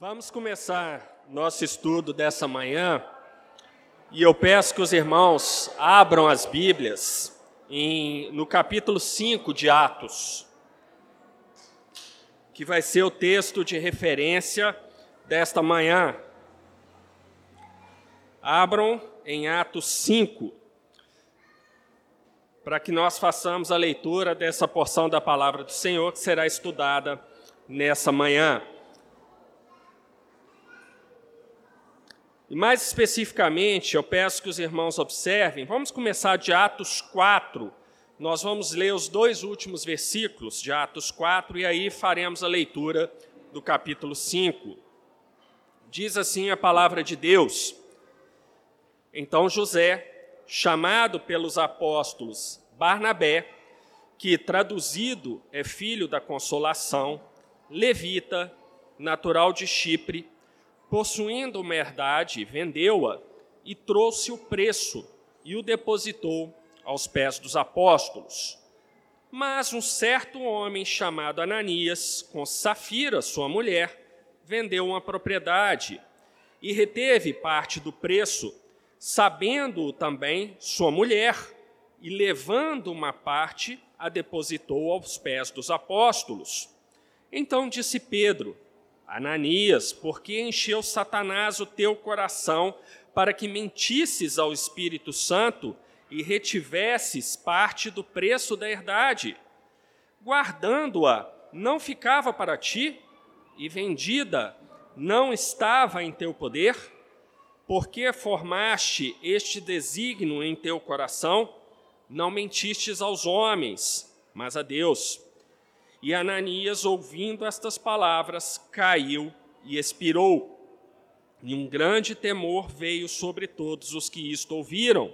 Vamos começar nosso estudo dessa manhã e eu peço que os irmãos abram as Bíblias em, no capítulo 5 de Atos, que vai ser o texto de referência desta manhã. Abram em Atos 5, para que nós façamos a leitura dessa porção da palavra do Senhor que será estudada nessa manhã. E mais especificamente, eu peço que os irmãos observem, vamos começar de Atos 4. Nós vamos ler os dois últimos versículos de Atos 4 e aí faremos a leitura do capítulo 5. Diz assim a palavra de Deus: Então José, chamado pelos apóstolos Barnabé, que traduzido é filho da consolação, levita, natural de Chipre, possuindo uma herdade, vendeu-a e trouxe o preço e o depositou aos pés dos apóstolos. Mas um certo homem chamado Ananias, com Safira, sua mulher, vendeu uma propriedade e reteve parte do preço, sabendo-o também sua mulher, e levando uma parte, a depositou aos pés dos apóstolos. Então disse Pedro: Ananias, por que encheu Satanás o teu coração para que mentisses ao Espírito Santo e retivesses parte do preço da herdade? Guardando-a, não ficava para ti, e vendida, não estava em teu poder? Porque formaste este desígnio em teu coração? Não mentistes aos homens, mas a Deus. E Ananias, ouvindo estas palavras, caiu e expirou. E um grande temor veio sobre todos os que isto ouviram.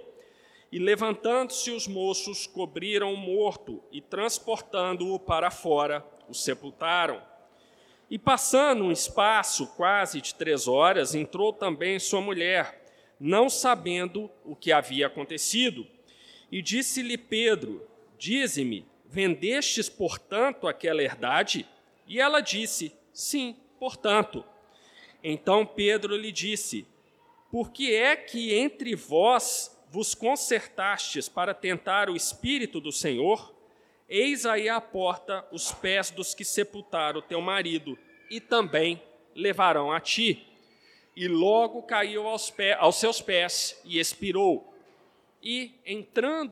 E levantando-se os moços, cobriram o morto e, transportando-o para fora, o sepultaram. E passando um espaço quase de três horas, entrou também sua mulher, não sabendo o que havia acontecido. E disse-lhe Pedro: Dize-me, Vendestes, portanto, aquela herdade? E ela disse: Sim, portanto. Então Pedro lhe disse: Por que é que entre vós vos concertastes para tentar o Espírito do Senhor? Eis aí à porta os pés dos que sepultaram teu marido, e também levarão a ti. E logo caiu aos, pés, aos seus pés e expirou. E, entrando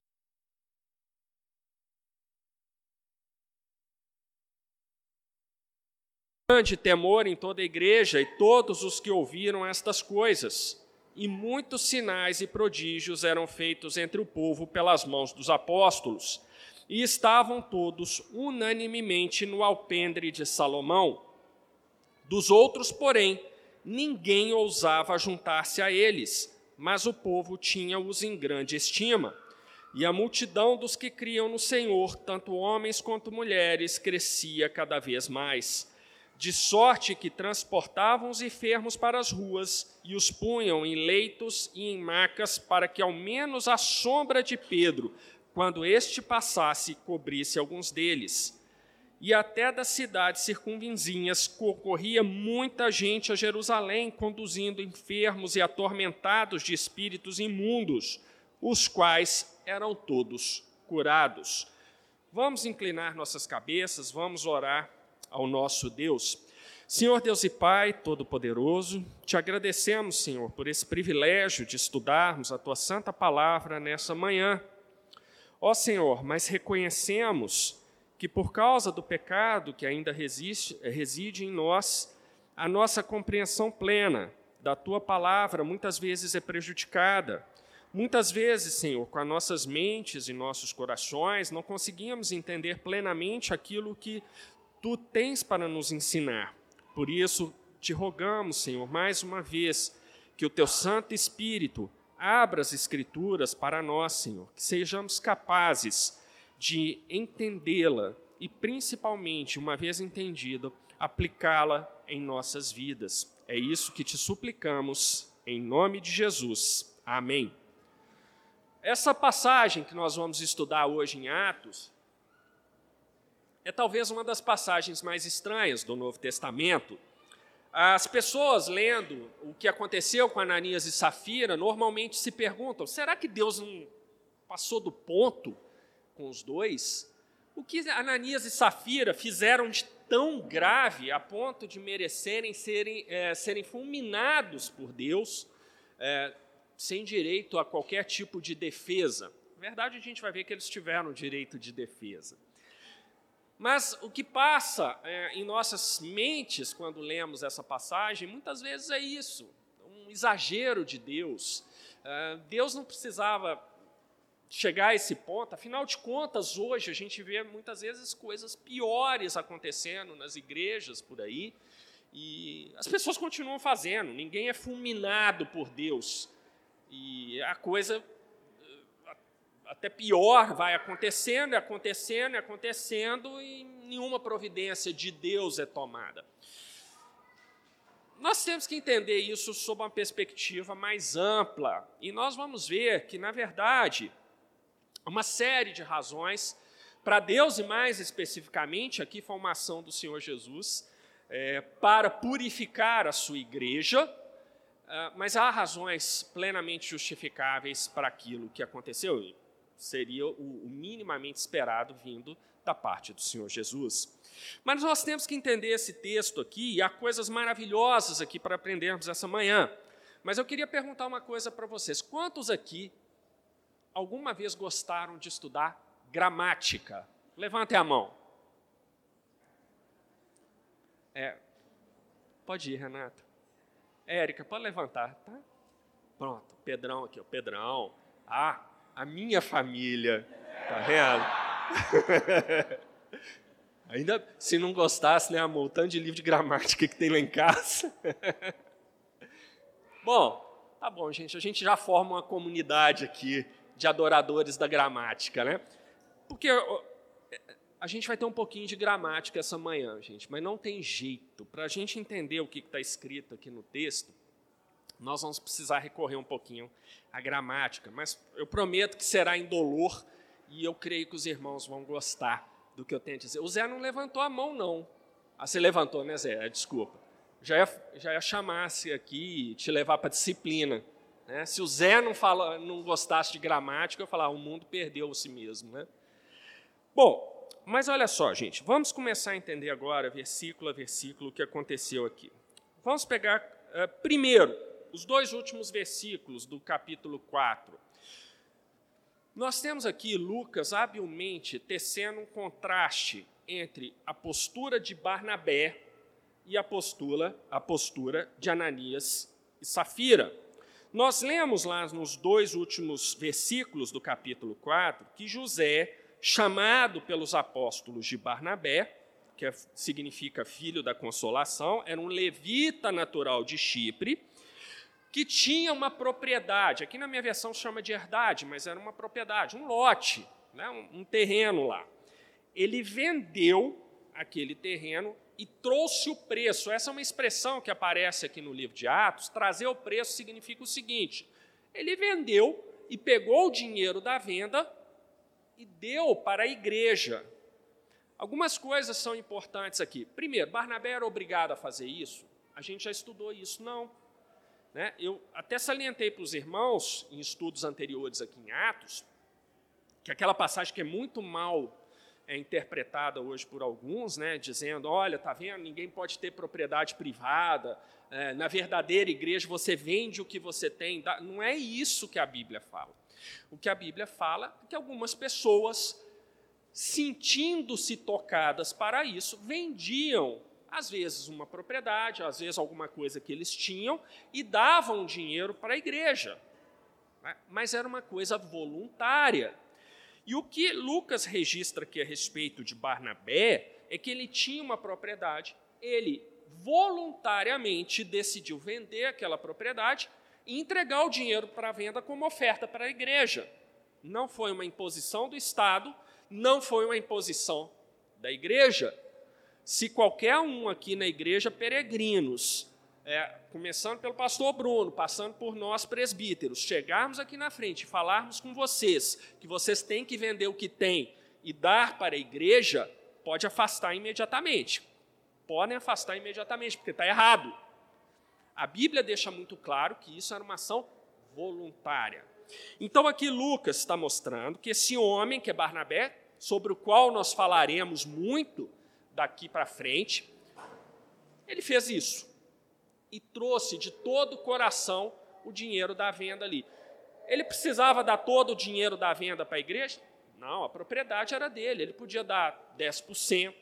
grande temor em toda a igreja e todos os que ouviram estas coisas. E muitos sinais e prodígios eram feitos entre o povo pelas mãos dos apóstolos. E estavam todos unanimemente no alpendre de Salomão. Dos outros, porém, ninguém ousava juntar-se a eles, mas o povo tinha-os em grande estima. E a multidão dos que criam no Senhor, tanto homens quanto mulheres, crescia cada vez mais de sorte que transportavam os enfermos para as ruas e os punham em leitos e em macas, para que ao menos a sombra de Pedro, quando este passasse, cobrisse alguns deles. E até das cidades circunvizinhas concorria muita gente a Jerusalém, conduzindo enfermos e atormentados de espíritos imundos, os quais eram todos curados. Vamos inclinar nossas cabeças, vamos orar ao nosso Deus. Senhor Deus e Pai Todo-Poderoso, te agradecemos, Senhor, por esse privilégio de estudarmos a tua santa palavra nessa manhã. Ó Senhor, mas reconhecemos que por causa do pecado que ainda resiste, reside em nós, a nossa compreensão plena da tua palavra muitas vezes é prejudicada. Muitas vezes, Senhor, com as nossas mentes e nossos corações, não conseguimos entender plenamente aquilo que tu tens para nos ensinar. Por isso, te rogamos, Senhor, mais uma vez, que o teu Santo Espírito abra as Escrituras para nós, Senhor, que sejamos capazes de entendê-la e, principalmente, uma vez entendida, aplicá-la em nossas vidas. É isso que te suplicamos, em nome de Jesus. Amém. Essa passagem que nós vamos estudar hoje em Atos é talvez uma das passagens mais estranhas do Novo Testamento. As pessoas lendo o que aconteceu com Ananias e Safira normalmente se perguntam: será que Deus não passou do ponto com os dois? O que Ananias e Safira fizeram de tão grave a ponto de merecerem serem, é, serem fulminados por Deus é, sem direito a qualquer tipo de defesa? Na verdade, a gente vai ver que eles tiveram direito de defesa. Mas o que passa é, em nossas mentes quando lemos essa passagem, muitas vezes é isso, um exagero de Deus. É, Deus não precisava chegar a esse ponto, afinal de contas, hoje a gente vê muitas vezes coisas piores acontecendo nas igrejas por aí, e as pessoas continuam fazendo, ninguém é fulminado por Deus, e a coisa até pior vai acontecendo, acontecendo, acontecendo e nenhuma providência de Deus é tomada. Nós temos que entender isso sob uma perspectiva mais ampla e nós vamos ver que, na verdade, uma série de razões para Deus e mais especificamente, aqui foi uma ação do Senhor Jesus, é, para purificar a sua igreja, é, mas há razões plenamente justificáveis para aquilo que aconteceu seria o, minimamente esperado vindo da parte do Senhor Jesus. Mas nós temos que entender esse texto aqui, e há coisas maravilhosas aqui para aprendermos essa manhã. Mas eu queria perguntar uma coisa para vocês: quantos aqui alguma vez gostaram de estudar gramática? Levantem a mão. É, pode ir, Renata. Érica, pode levantar, tá? Pronto, Pedrão aqui, o Pedrão. Ah, a minha família. Tá vendo? Ainda se não gostasse, né, amor, o tanto de livro de gramática que tem lá em casa. bom, tá bom, gente, a gente já forma uma comunidade aqui de adoradores da gramática, né? Porque a gente vai ter um pouquinho de gramática essa manhã, gente, mas não tem jeito. Para a gente entender o que está escrito aqui no texto, nós vamos precisar recorrer um pouquinho à gramática, mas eu prometo que será indolor e eu creio que os irmãos vão gostar do que eu tenho a dizer. O Zé não levantou a mão, não. Ah, você levantou, né, Zé? Desculpa. Já ia, já ia chamar-se aqui e te levar para disciplina. Né? Se o Zé não, fala, não gostasse de gramática, eu falar, ah, o mundo perdeu si mesmo. Né? Bom, mas olha só, gente, vamos começar a entender agora, versículo a versículo, o que aconteceu aqui. Vamos pegar, uh, primeiro, os dois últimos versículos do capítulo 4. Nós temos aqui Lucas habilmente tecendo um contraste entre a postura de Barnabé e a postura, a postura de Ananias e Safira. Nós lemos lá nos dois últimos versículos do capítulo 4 que José, chamado pelos apóstolos de Barnabé, que é, significa filho da consolação, era um levita natural de Chipre, que tinha uma propriedade, aqui na minha versão chama de herdade, mas era uma propriedade, um lote, né, um, um terreno lá. Ele vendeu aquele terreno e trouxe o preço. Essa é uma expressão que aparece aqui no livro de Atos. Trazer o preço significa o seguinte: ele vendeu e pegou o dinheiro da venda e deu para a igreja. Algumas coisas são importantes aqui. Primeiro, Barnabé era obrigado a fazer isso? A gente já estudou isso? Não. Né? Eu até salientei para os irmãos, em estudos anteriores aqui em Atos, que aquela passagem que é muito mal é interpretada hoje por alguns, né, dizendo, olha, tá vendo, ninguém pode ter propriedade privada, é, na verdadeira igreja você vende o que você tem, não é isso que a Bíblia fala. O que a Bíblia fala é que algumas pessoas, sentindo-se tocadas para isso, vendiam às vezes uma propriedade, às vezes alguma coisa que eles tinham, e davam dinheiro para a igreja. Né? Mas era uma coisa voluntária. E o que Lucas registra aqui a respeito de Barnabé é que ele tinha uma propriedade, ele voluntariamente decidiu vender aquela propriedade e entregar o dinheiro para venda como oferta para a igreja. Não foi uma imposição do Estado, não foi uma imposição da igreja, se qualquer um aqui na igreja, peregrinos, é, começando pelo pastor Bruno, passando por nós presbíteros, chegarmos aqui na frente e falarmos com vocês que vocês têm que vender o que têm e dar para a igreja, pode afastar imediatamente. Podem afastar imediatamente, porque está errado. A Bíblia deixa muito claro que isso era uma ação voluntária. Então aqui Lucas está mostrando que esse homem, que é Barnabé, sobre o qual nós falaremos muito daqui para frente, ele fez isso e trouxe de todo o coração o dinheiro da venda ali. Ele precisava dar todo o dinheiro da venda para a igreja? Não, a propriedade era dele. Ele podia dar 10%,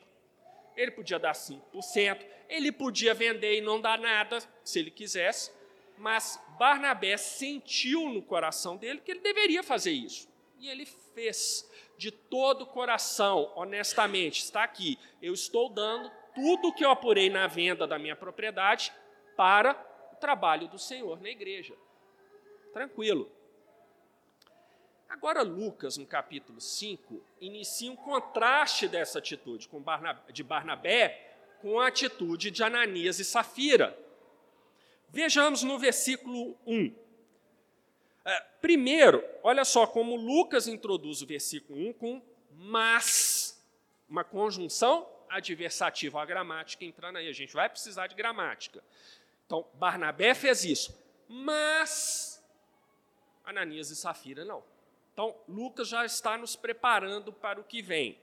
ele podia dar 5%, ele podia vender e não dar nada, se ele quisesse, mas Barnabé sentiu no coração dele que ele deveria fazer isso. E ele fez de todo o coração, honestamente. Está aqui, eu estou dando tudo que eu apurei na venda da minha propriedade para o trabalho do Senhor na igreja. Tranquilo. Agora, Lucas, no capítulo 5, inicia um contraste dessa atitude de Barnabé com a atitude de Ananias e Safira. Vejamos no versículo 1. É, primeiro, olha só como Lucas introduz o versículo 1 com mas, uma conjunção adversativa, a gramática entrando aí. A gente vai precisar de gramática. Então, Barnabé fez isso, mas Ananias e Safira não. Então, Lucas já está nos preparando para o que vem.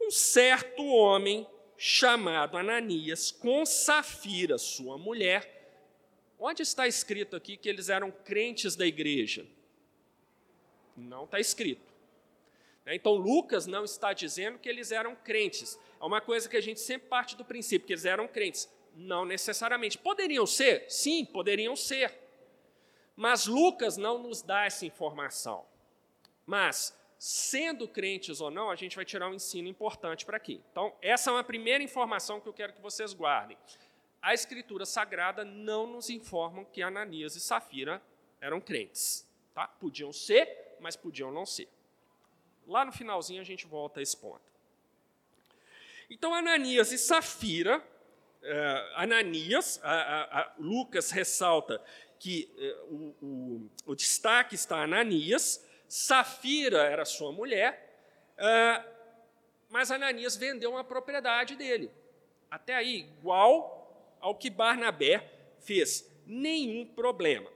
Um certo homem chamado Ananias, com Safira, sua mulher, onde está escrito aqui que eles eram crentes da igreja? Não está escrito. Então, Lucas não está dizendo que eles eram crentes. É uma coisa que a gente sempre parte do princípio, que eles eram crentes. Não necessariamente. Poderiam ser? Sim, poderiam ser. Mas Lucas não nos dá essa informação. Mas, sendo crentes ou não, a gente vai tirar um ensino importante para aqui. Então, essa é uma primeira informação que eu quero que vocês guardem. A Escritura Sagrada não nos informa que Ananias e Safira eram crentes. Tá? Podiam ser, mas podiam não ser. Lá no finalzinho a gente volta a esse ponto. Então, Ananias e Safira, uh, Ananias, a, a, a, Lucas ressalta que uh, o, o, o destaque está Ananias, Safira era sua mulher, uh, mas Ananias vendeu uma propriedade dele. Até aí, igual ao que Barnabé fez. Nenhum problema.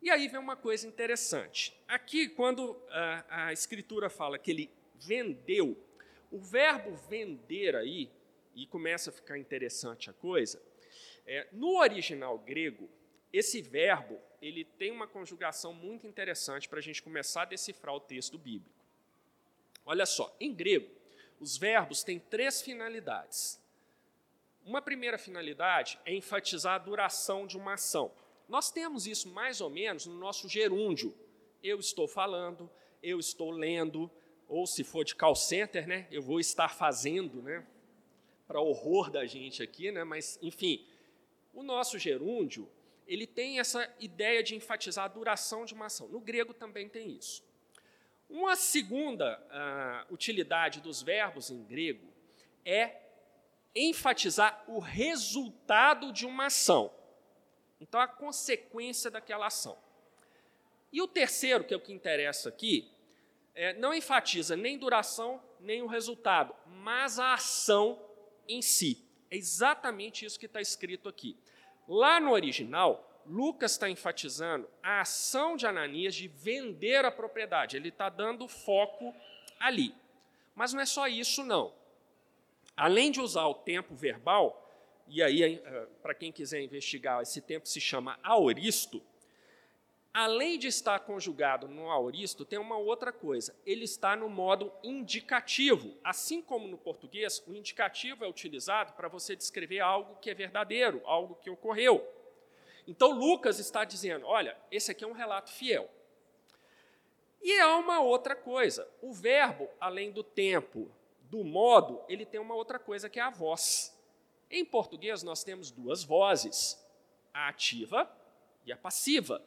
E aí vem uma coisa interessante. Aqui, quando a, a Escritura fala que ele vendeu, o verbo vender aí, e começa a ficar interessante a coisa, é, no original grego, esse verbo ele tem uma conjugação muito interessante para a gente começar a decifrar o texto bíblico. Olha só, em grego, os verbos têm três finalidades. Uma primeira finalidade é enfatizar a duração de uma ação. Nós temos isso mais ou menos no nosso gerúndio. Eu estou falando, eu estou lendo, ou se for de call center, né, eu vou estar fazendo, né, para horror da gente aqui, né, mas enfim, o nosso gerúndio ele tem essa ideia de enfatizar a duração de uma ação. No grego também tem isso. Uma segunda uh, utilidade dos verbos em grego é enfatizar o resultado de uma ação. Então, a consequência daquela ação. E o terceiro, que é o que interessa aqui, é, não enfatiza nem duração, nem o resultado, mas a ação em si. É exatamente isso que está escrito aqui. Lá no original, Lucas está enfatizando a ação de Ananias de vender a propriedade. Ele está dando foco ali. Mas não é só isso, não. Além de usar o tempo verbal, e aí, eh, para quem quiser investigar, esse tempo se chama aoristo. Além de estar conjugado no aoristo, tem uma outra coisa. Ele está no modo indicativo. Assim como no português, o indicativo é utilizado para você descrever algo que é verdadeiro, algo que ocorreu. Então Lucas está dizendo: olha, esse aqui é um relato fiel. E há uma outra coisa: o verbo, além do tempo, do modo, ele tem uma outra coisa que é a voz. Em português, nós temos duas vozes, a ativa e a passiva.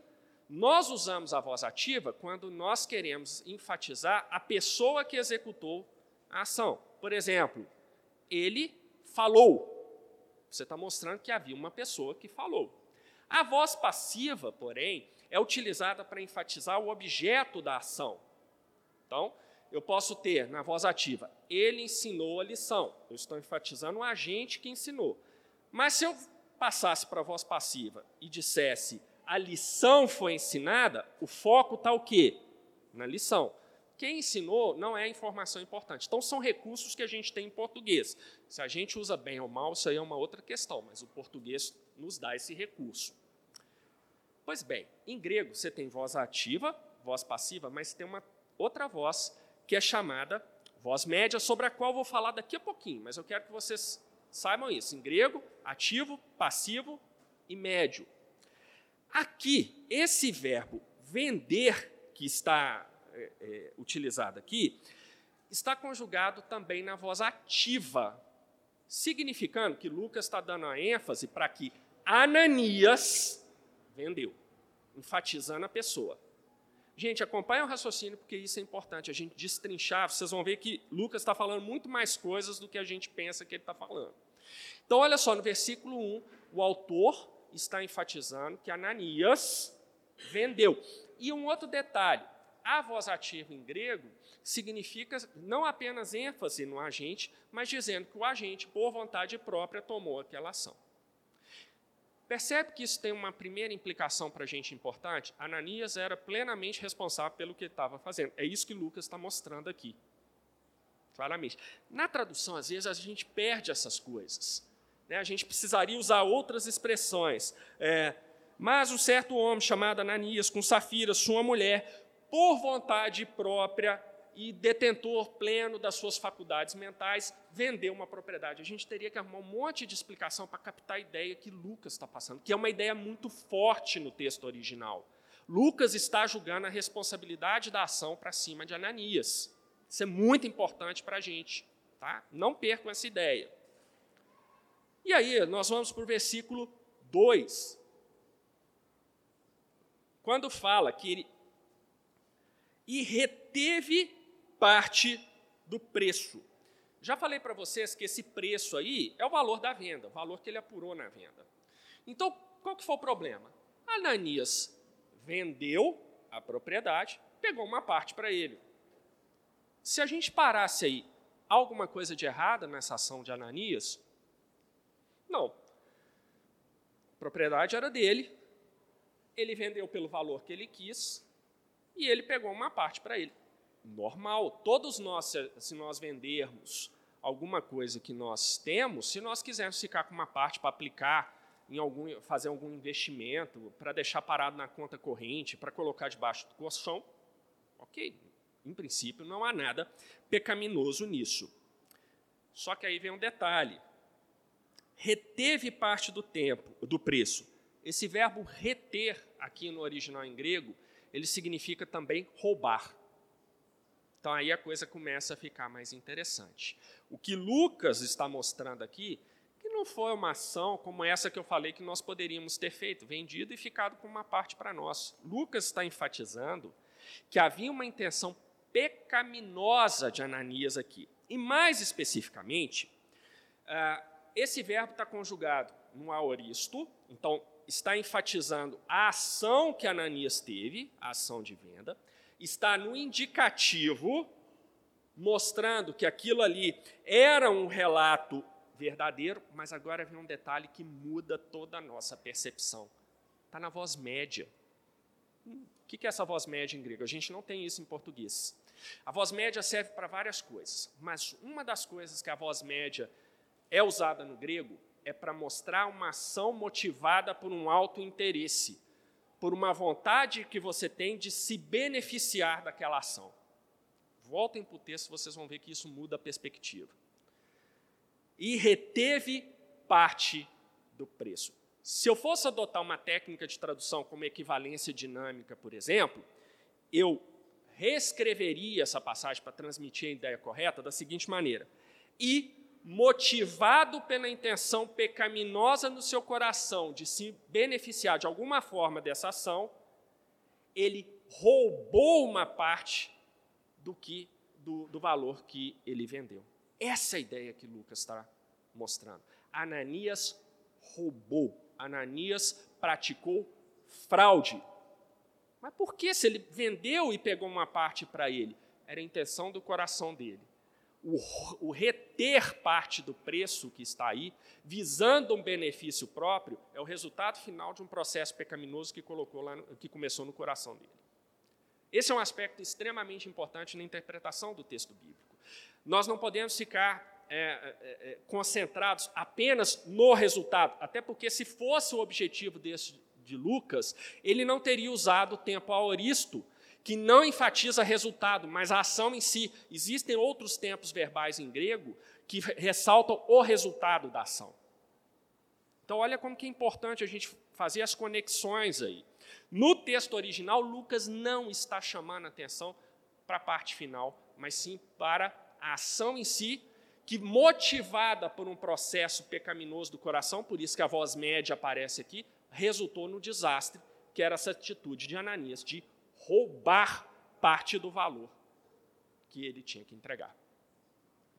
Nós usamos a voz ativa quando nós queremos enfatizar a pessoa que executou a ação. Por exemplo, ele falou. Você está mostrando que havia uma pessoa que falou. A voz passiva, porém, é utilizada para enfatizar o objeto da ação. Então, eu posso ter na voz ativa, ele ensinou a lição. Eu estou enfatizando o agente que ensinou. Mas se eu passasse para a voz passiva e dissesse a lição foi ensinada, o foco está o quê? Na lição. Quem ensinou não é informação importante. Então, são recursos que a gente tem em português. Se a gente usa bem ou mal, isso aí é uma outra questão, mas o português nos dá esse recurso. Pois bem, em grego você tem voz ativa, voz passiva, mas tem uma outra voz que é chamada voz média, sobre a qual vou falar daqui a pouquinho, mas eu quero que vocês saibam isso. Em grego, ativo, passivo e médio. Aqui, esse verbo vender, que está é, é, utilizado aqui, está conjugado também na voz ativa, significando que Lucas está dando a ênfase para que Ananias vendeu, enfatizando a pessoa. Gente, acompanhe o raciocínio, porque isso é importante, a gente destrinchar. Vocês vão ver que Lucas está falando muito mais coisas do que a gente pensa que ele está falando. Então, olha só, no versículo 1, o autor está enfatizando que Ananias vendeu. E um outro detalhe: a voz ativa em grego significa não apenas ênfase no agente, mas dizendo que o agente, por vontade própria, tomou aquela ação. Percebe que isso tem uma primeira implicação para a gente importante? Ananias era plenamente responsável pelo que estava fazendo. É isso que Lucas está mostrando aqui. Claramente. Na tradução, às vezes, a gente perde essas coisas. Né? A gente precisaria usar outras expressões. É, mas um certo homem chamado Ananias, com Safira, sua mulher, por vontade própria, e detentor pleno das suas faculdades mentais, vendeu uma propriedade. A gente teria que arrumar um monte de explicação para captar a ideia que Lucas está passando, que é uma ideia muito forte no texto original. Lucas está julgando a responsabilidade da ação para cima de Ananias. Isso é muito importante para a gente. Tá? Não percam essa ideia. E aí, nós vamos para o versículo 2. Quando fala que ele. E reteve parte do preço. Já falei para vocês que esse preço aí é o valor da venda, o valor que ele apurou na venda. Então, qual que foi o problema? Ananias vendeu a propriedade, pegou uma parte para ele. Se a gente parasse aí, alguma coisa de errada nessa ação de Ananias? Não. A propriedade era dele, ele vendeu pelo valor que ele quis e ele pegou uma parte para ele normal. Todos nós, se nós vendermos alguma coisa que nós temos, se nós quisermos ficar com uma parte para aplicar em algum, fazer algum investimento, para deixar parado na conta corrente, para colocar debaixo do colchão, ok. Em princípio, não há nada pecaminoso nisso. Só que aí vem um detalhe. Reteve parte do tempo, do preço. Esse verbo reter, aqui no original em grego, ele significa também roubar. Então aí a coisa começa a ficar mais interessante. O que Lucas está mostrando aqui, que não foi uma ação como essa que eu falei que nós poderíamos ter feito, vendido e ficado com uma parte para nós. Lucas está enfatizando que havia uma intenção pecaminosa de Ananias aqui. E mais especificamente, ah, esse verbo está conjugado no aoristo, então está enfatizando a ação que Ananias teve, a ação de venda, está no indicativo, mostrando que aquilo ali era um relato verdadeiro, mas agora vem um detalhe que muda toda a nossa percepção. Está na voz média. Hum, o que é essa voz média em grego? A gente não tem isso em português. A voz média serve para várias coisas, mas uma das coisas que a voz média é usada no grego é para mostrar uma ação motivada por um alto interesse por uma vontade que você tem de se beneficiar daquela ação. Voltem para o texto, vocês vão ver que isso muda a perspectiva. E reteve parte do preço. Se eu fosse adotar uma técnica de tradução como equivalência dinâmica, por exemplo, eu reescreveria essa passagem para transmitir a ideia correta da seguinte maneira: E motivado pela intenção pecaminosa no seu coração de se beneficiar de alguma forma dessa ação, ele roubou uma parte do que do, do valor que ele vendeu. Essa é a ideia que Lucas está mostrando. Ananias roubou, Ananias praticou fraude. Mas por que se ele vendeu e pegou uma parte para ele? Era a intenção do coração dele. O, o, reter parte do preço que está aí, visando um benefício próprio, é o resultado final de um processo pecaminoso que, colocou lá, que começou no coração dele. Esse é um aspecto extremamente importante na interpretação do texto bíblico. Nós não podemos ficar é, é, é concentrados apenas no resultado, até porque, se fosse o objetivo desse, de Lucas, ele não teria usado o tempo aoristo que não enfatiza resultado, mas a ação em si. Existem outros tempos verbais em grego que ressaltam o resultado da ação. Então, olha como que é importante a gente fazer as conexões aí. No texto original, Lucas não está chamando atenção para a parte final, mas sim para a ação em si, que motivada por um processo pecaminoso do coração, por isso que a voz média aparece aqui, resultou no desastre, que era essa atitude de Ananias de roubar parte do valor que ele tinha que entregar.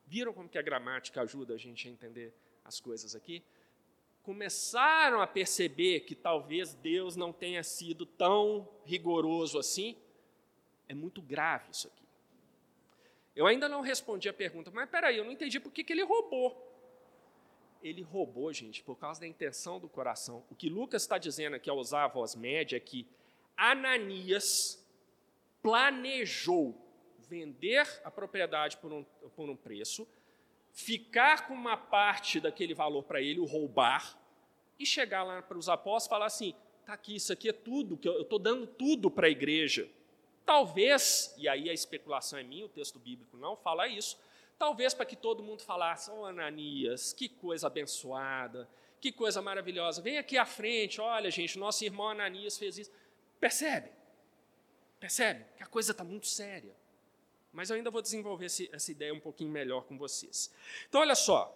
Viram como que a gramática ajuda a gente a entender as coisas aqui? Começaram a perceber que talvez Deus não tenha sido tão rigoroso assim? É muito grave isso aqui. Eu ainda não respondi a pergunta, mas peraí, eu não entendi por que, que ele roubou. Ele roubou, gente, por causa da intenção do coração. O que Lucas está dizendo aqui ao usar a voz média é que Ananias planejou vender a propriedade por um, por um preço, ficar com uma parte daquele valor para ele, o roubar, e chegar lá para os apóstolos e falar assim: está aqui, isso aqui é tudo, que eu estou dando tudo para a igreja. Talvez, e aí a especulação é minha, o texto bíblico não fala isso, talvez para que todo mundo falasse: Ô oh, Ananias, que coisa abençoada, que coisa maravilhosa, vem aqui à frente, olha, gente, nosso irmão Ananias fez isso. Percebe? Percebe? Que a coisa está muito séria. Mas eu ainda vou desenvolver esse, essa ideia um pouquinho melhor com vocês. Então, olha só.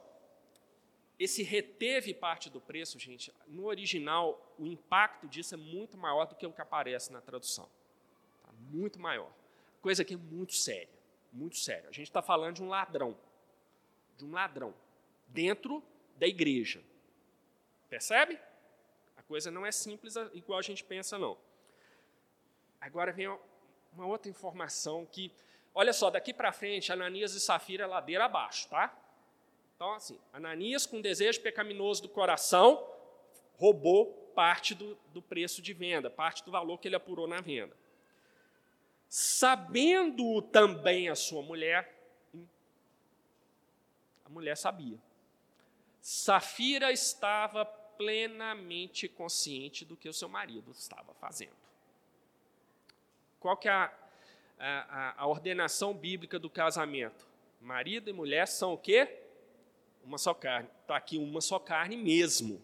Esse reteve parte do preço, gente, no original, o impacto disso é muito maior do que o que aparece na tradução. Tá? Muito maior. Coisa que é muito séria. Muito séria. A gente está falando de um ladrão. De um ladrão. Dentro da igreja. Percebe? A coisa não é simples igual a gente pensa, não. Agora vem uma outra informação que, olha só, daqui para frente, Ananias e Safira ladeira abaixo, tá? Então, assim, Ananias, com desejo pecaminoso do coração, roubou parte do, do preço de venda, parte do valor que ele apurou na venda. Sabendo também a sua mulher, hum, a mulher sabia. Safira estava plenamente consciente do que o seu marido estava fazendo. Qual que é a, a, a ordenação bíblica do casamento? Marido e mulher são o quê? Uma só carne. Está aqui uma só carne mesmo.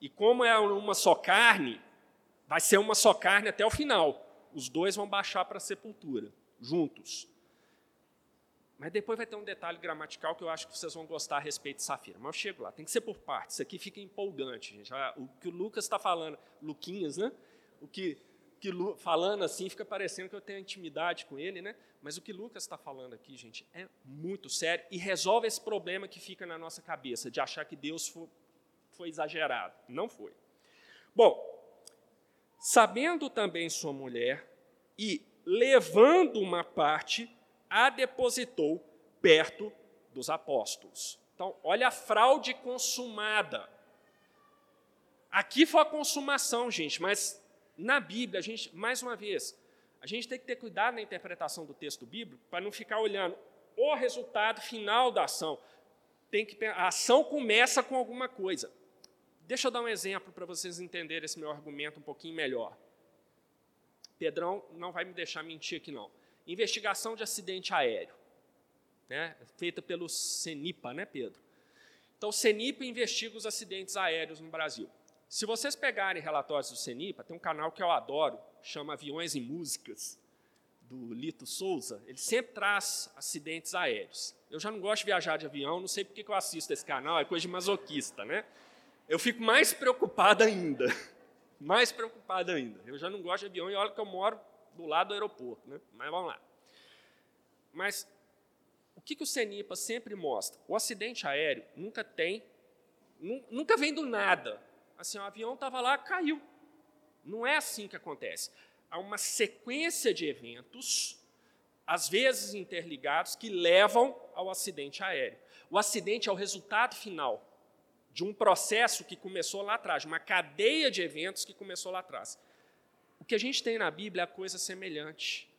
E como é uma só carne, vai ser uma só carne até o final. Os dois vão baixar para a sepultura, juntos. Mas depois vai ter um detalhe gramatical que eu acho que vocês vão gostar a respeito de Safira. Mas eu chego lá, tem que ser por partes. Isso aqui fica empolgante, gente. O que o Lucas está falando, Luquinhas, né? O que que falando assim fica parecendo que eu tenho intimidade com ele, né? Mas o que Lucas está falando aqui, gente, é muito sério e resolve esse problema que fica na nossa cabeça de achar que Deus foi, foi exagerado. Não foi. Bom, sabendo também sua mulher e levando uma parte, a depositou perto dos apóstolos. Então, olha a fraude consumada. Aqui foi a consumação, gente, mas na Bíblia, a gente, mais uma vez, a gente tem que ter cuidado na interpretação do texto bíblico para não ficar olhando o resultado final da ação. Tem que, a ação começa com alguma coisa. Deixa eu dar um exemplo para vocês entenderem esse meu argumento um pouquinho melhor. Pedrão não vai me deixar mentir aqui, não. Investigação de acidente aéreo, né, feita pelo CENIPA, né, Pedro? Então, o CENIPA investiga os acidentes aéreos no Brasil. Se vocês pegarem relatórios do CENIPA, tem um canal que eu adoro, chama Aviões e Músicas, do Lito Souza. Ele sempre traz acidentes aéreos. Eu já não gosto de viajar de avião, não sei porque eu assisto esse canal, é coisa de masoquista, né? Eu fico mais preocupado ainda. Mais preocupado ainda. Eu já não gosto de avião e olha que eu moro do lado do aeroporto, né? Mas vamos lá. Mas o que, que o CENIPA sempre mostra? O acidente aéreo nunca tem, nunca vem do nada assim, o avião estava lá, caiu. Não é assim que acontece. Há uma sequência de eventos às vezes interligados, que levam ao acidente aéreo. O acidente é o resultado final de um processo que começou lá atrás, uma cadeia de eventos que começou lá atrás. O que a gente tem na Bíblia é coisa semelhante.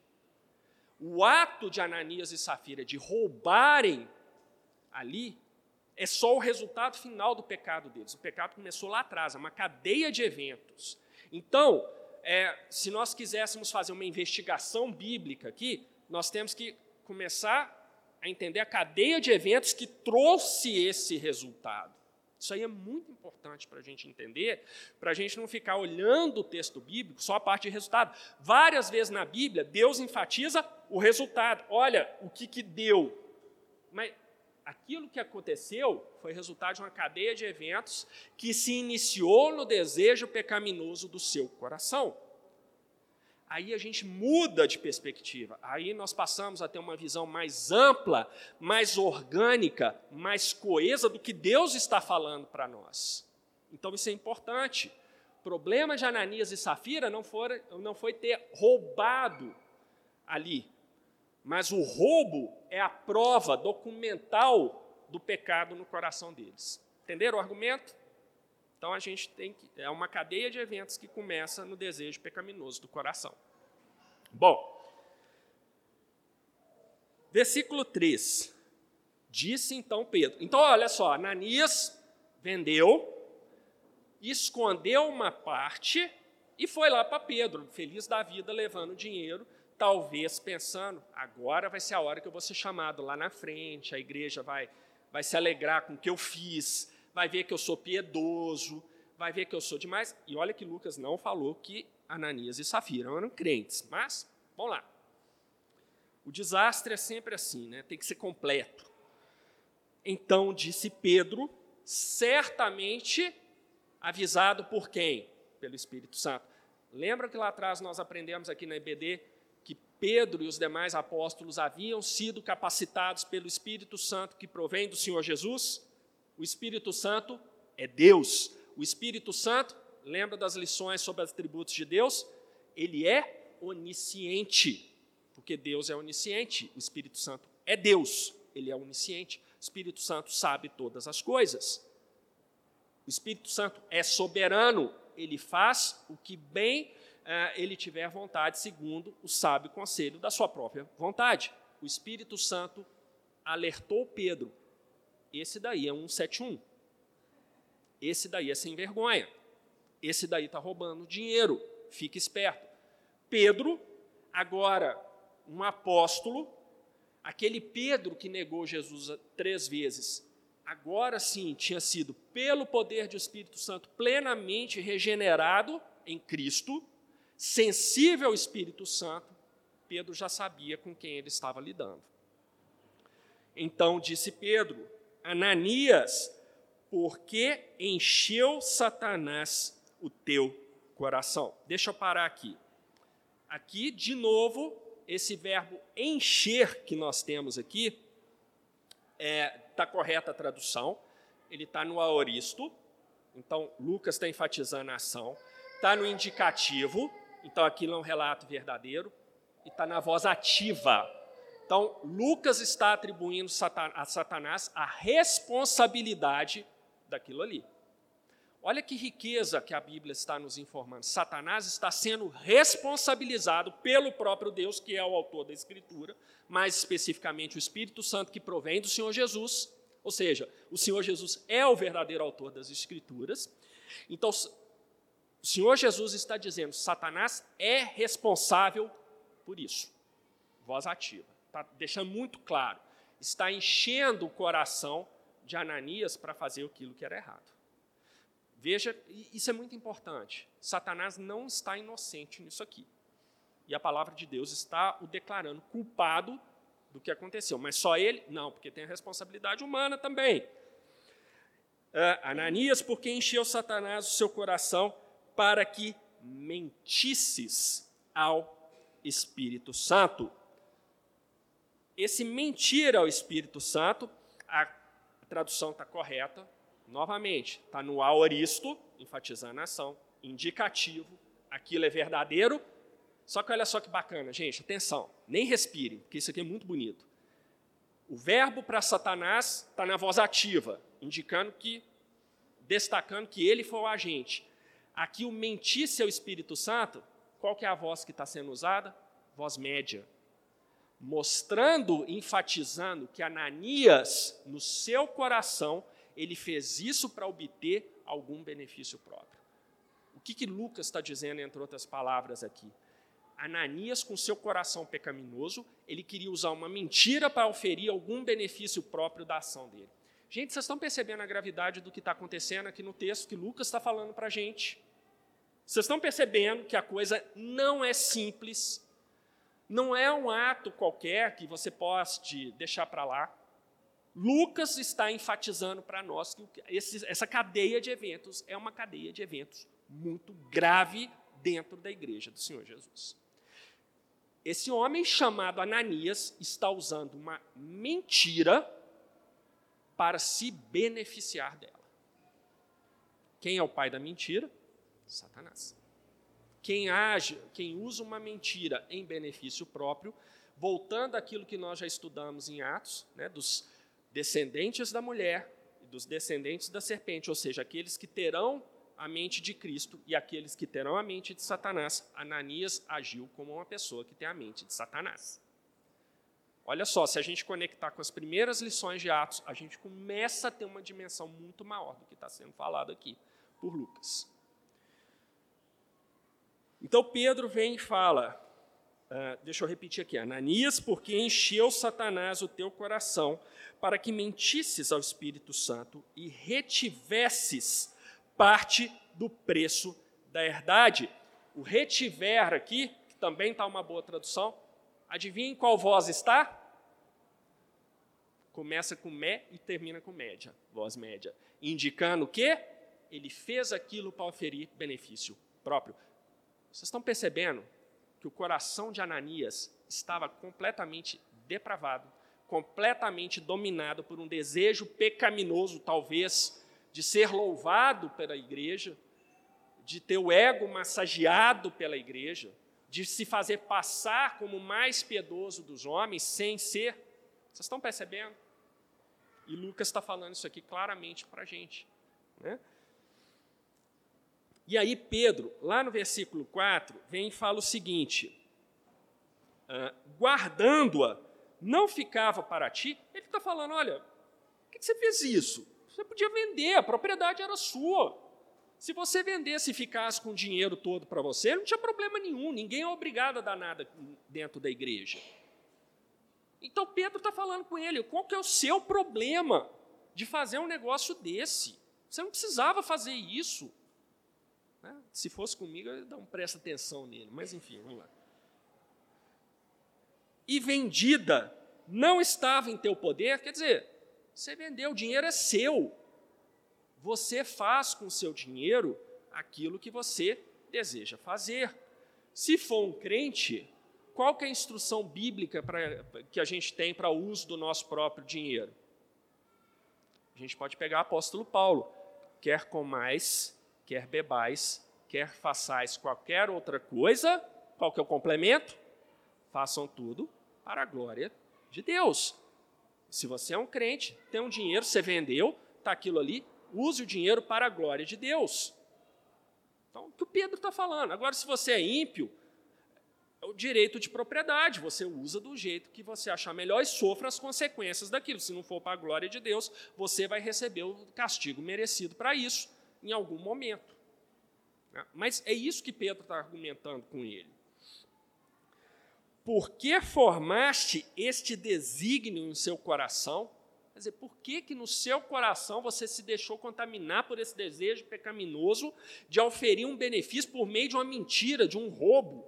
O ato de Ananias e Safira de roubarem ali é só o resultado final do pecado deles. O pecado começou lá atrás, é uma cadeia de eventos. Então, é, se nós quiséssemos fazer uma investigação bíblica aqui, nós temos que começar a entender a cadeia de eventos que trouxe esse resultado. Isso aí é muito importante para a gente entender, para a gente não ficar olhando o texto bíblico só a parte de resultado. Várias vezes na Bíblia, Deus enfatiza o resultado. Olha o que, que deu. Mas aquilo que aconteceu foi resultado de uma cadeia de eventos que se iniciou no desejo pecaminoso do seu coração aí a gente muda de perspectiva. Aí nós passamos a ter uma visão mais ampla, mais orgânica, mais coesa do que Deus está falando para nós. Então isso é importante. O problema de Ananias e Safira não não foi ter roubado ali, mas o roubo é a prova documental do pecado no coração deles. Entenderam o argumento? Então a gente tem que. É uma cadeia de eventos que começa no desejo pecaminoso do coração. Bom, versículo 3. Disse então Pedro. Então, olha só, Ananias vendeu, escondeu uma parte e foi lá para Pedro, feliz da vida, levando dinheiro, talvez pensando, agora vai ser a hora que eu vou ser chamado lá na frente, a igreja vai, vai se alegrar com o que eu fiz, vai ver que eu sou piedoso, vai ver que eu sou demais. E olha que Lucas não falou que Ananias e Safira eram crentes. Mas, vamos lá. O desastre é sempre assim, né? tem que ser completo. Então disse Pedro, certamente avisado por quem? Pelo Espírito Santo. Lembra que lá atrás nós aprendemos aqui na EBD Pedro e os demais apóstolos haviam sido capacitados pelo Espírito Santo que provém do Senhor Jesus? O Espírito Santo é Deus. O Espírito Santo, lembra das lições sobre os atributos de Deus? Ele é onisciente, porque Deus é onisciente. O Espírito Santo é Deus, ele é onisciente. O Espírito Santo sabe todas as coisas. O Espírito Santo é soberano, ele faz o que bem ele tiver vontade, segundo o sábio conselho da sua própria vontade. O Espírito Santo alertou Pedro esse daí é um 71. Esse daí é sem vergonha. Esse daí está roubando dinheiro. Fique esperto. Pedro, agora um apóstolo, aquele Pedro que negou Jesus três vezes, agora sim tinha sido, pelo poder do Espírito Santo, plenamente regenerado em Cristo, sensível ao Espírito Santo, Pedro já sabia com quem ele estava lidando. Então disse Pedro: Ananias, porque encheu Satanás o teu coração. Deixa eu parar aqui. Aqui, de novo, esse verbo encher que nós temos aqui, está é, tá correta a tradução, ele está no aoristo, então Lucas está enfatizando a ação, está no indicativo, então aquilo é um relato verdadeiro, e está na voz ativa, então, Lucas está atribuindo a Satanás a responsabilidade daquilo ali. Olha que riqueza que a Bíblia está nos informando. Satanás está sendo responsabilizado pelo próprio Deus, que é o autor da Escritura, mais especificamente o Espírito Santo que provém do Senhor Jesus. Ou seja, o Senhor Jesus é o verdadeiro autor das Escrituras. Então, o Senhor Jesus está dizendo: Satanás é responsável por isso. Voz ativa está deixando muito claro, está enchendo o coração de Ananias para fazer aquilo que era errado. Veja, isso é muito importante. Satanás não está inocente nisso aqui. E a palavra de Deus está o declarando culpado do que aconteceu. Mas só ele? Não, porque tem a responsabilidade humana também. Uh, Ananias, porque encheu Satanás o seu coração para que mentisses ao Espírito Santo esse mentir ao Espírito Santo, a tradução está correta, novamente, está no aoristo, enfatizando a ação, indicativo, aquilo é verdadeiro, Só que olha só que bacana, gente, atenção, nem respire, porque isso aqui é muito bonito. O verbo para Satanás está na voz ativa, indicando que, destacando que ele foi o agente. Aqui o mentisse ao Espírito Santo, qual que é a voz que está sendo usada? Voz média. Mostrando, enfatizando que Ananias, no seu coração, ele fez isso para obter algum benefício próprio. O que, que Lucas está dizendo, entre outras palavras, aqui? Ananias, com seu coração pecaminoso, ele queria usar uma mentira para oferir algum benefício próprio da ação dele. Gente, vocês estão percebendo a gravidade do que está acontecendo aqui no texto que Lucas está falando para a gente? Vocês estão percebendo que a coisa não é simples, não é um ato qualquer que você pode deixar para lá. Lucas está enfatizando para nós que esse, essa cadeia de eventos é uma cadeia de eventos muito grave dentro da igreja do Senhor Jesus. Esse homem chamado Ananias está usando uma mentira para se beneficiar dela. Quem é o pai da mentira? Satanás. Quem age, quem usa uma mentira em benefício próprio, voltando àquilo que nós já estudamos em Atos, né, dos descendentes da mulher e dos descendentes da serpente, ou seja, aqueles que terão a mente de Cristo e aqueles que terão a mente de Satanás. Ananias agiu como uma pessoa que tem a mente de Satanás. Olha só, se a gente conectar com as primeiras lições de Atos, a gente começa a ter uma dimensão muito maior do que está sendo falado aqui por Lucas. Então Pedro vem e fala, uh, deixa eu repetir aqui, Ananias, porque encheu Satanás o teu coração para que mentisses ao Espírito Santo e retivesses parte do preço da herdade. O retiver aqui, que também está uma boa tradução, adivinha qual voz está? Começa com me e termina com média, voz média, indicando que ele fez aquilo para oferir benefício próprio. Vocês estão percebendo que o coração de Ananias estava completamente depravado, completamente dominado por um desejo pecaminoso, talvez, de ser louvado pela igreja, de ter o ego massageado pela igreja, de se fazer passar como o mais piedoso dos homens sem ser. Vocês estão percebendo? E Lucas está falando isso aqui claramente para a gente. Né? E aí, Pedro, lá no versículo 4, vem e fala o seguinte: ah, guardando-a, não ficava para ti. Ele está falando: olha, por que você fez isso? Você podia vender, a propriedade era sua. Se você vendesse e ficasse com o dinheiro todo para você, não tinha problema nenhum, ninguém é obrigado a dar nada dentro da igreja. Então Pedro está falando com ele: qual que é o seu problema de fazer um negócio desse? Você não precisava fazer isso. Né? Se fosse comigo, eu dar um presta atenção nele, mas enfim, vamos lá. E vendida não estava em teu poder, quer dizer, você vendeu, o dinheiro é seu. Você faz com o seu dinheiro aquilo que você deseja fazer. Se for um crente, qual é a instrução bíblica pra, que a gente tem para o uso do nosso próprio dinheiro? A gente pode pegar o apóstolo Paulo. Quer comais, quer bebais, quer façais qualquer outra coisa, qual que é o complemento? Façam tudo para a glória de Deus. Se você é um crente, tem um dinheiro, você vendeu, está aquilo ali, use o dinheiro para a glória de Deus. Então, o que o Pedro está falando. Agora, se você é ímpio, é o direito de propriedade, você usa do jeito que você achar melhor e sofra as consequências daquilo. Se não for para a glória de Deus, você vai receber o castigo merecido para isso em algum momento. Né? Mas é isso que Pedro está argumentando com ele. Por que formaste este desígnio no seu coração? Quer dizer, por que, que no seu coração você se deixou contaminar por esse desejo pecaminoso de oferir um benefício por meio de uma mentira, de um roubo?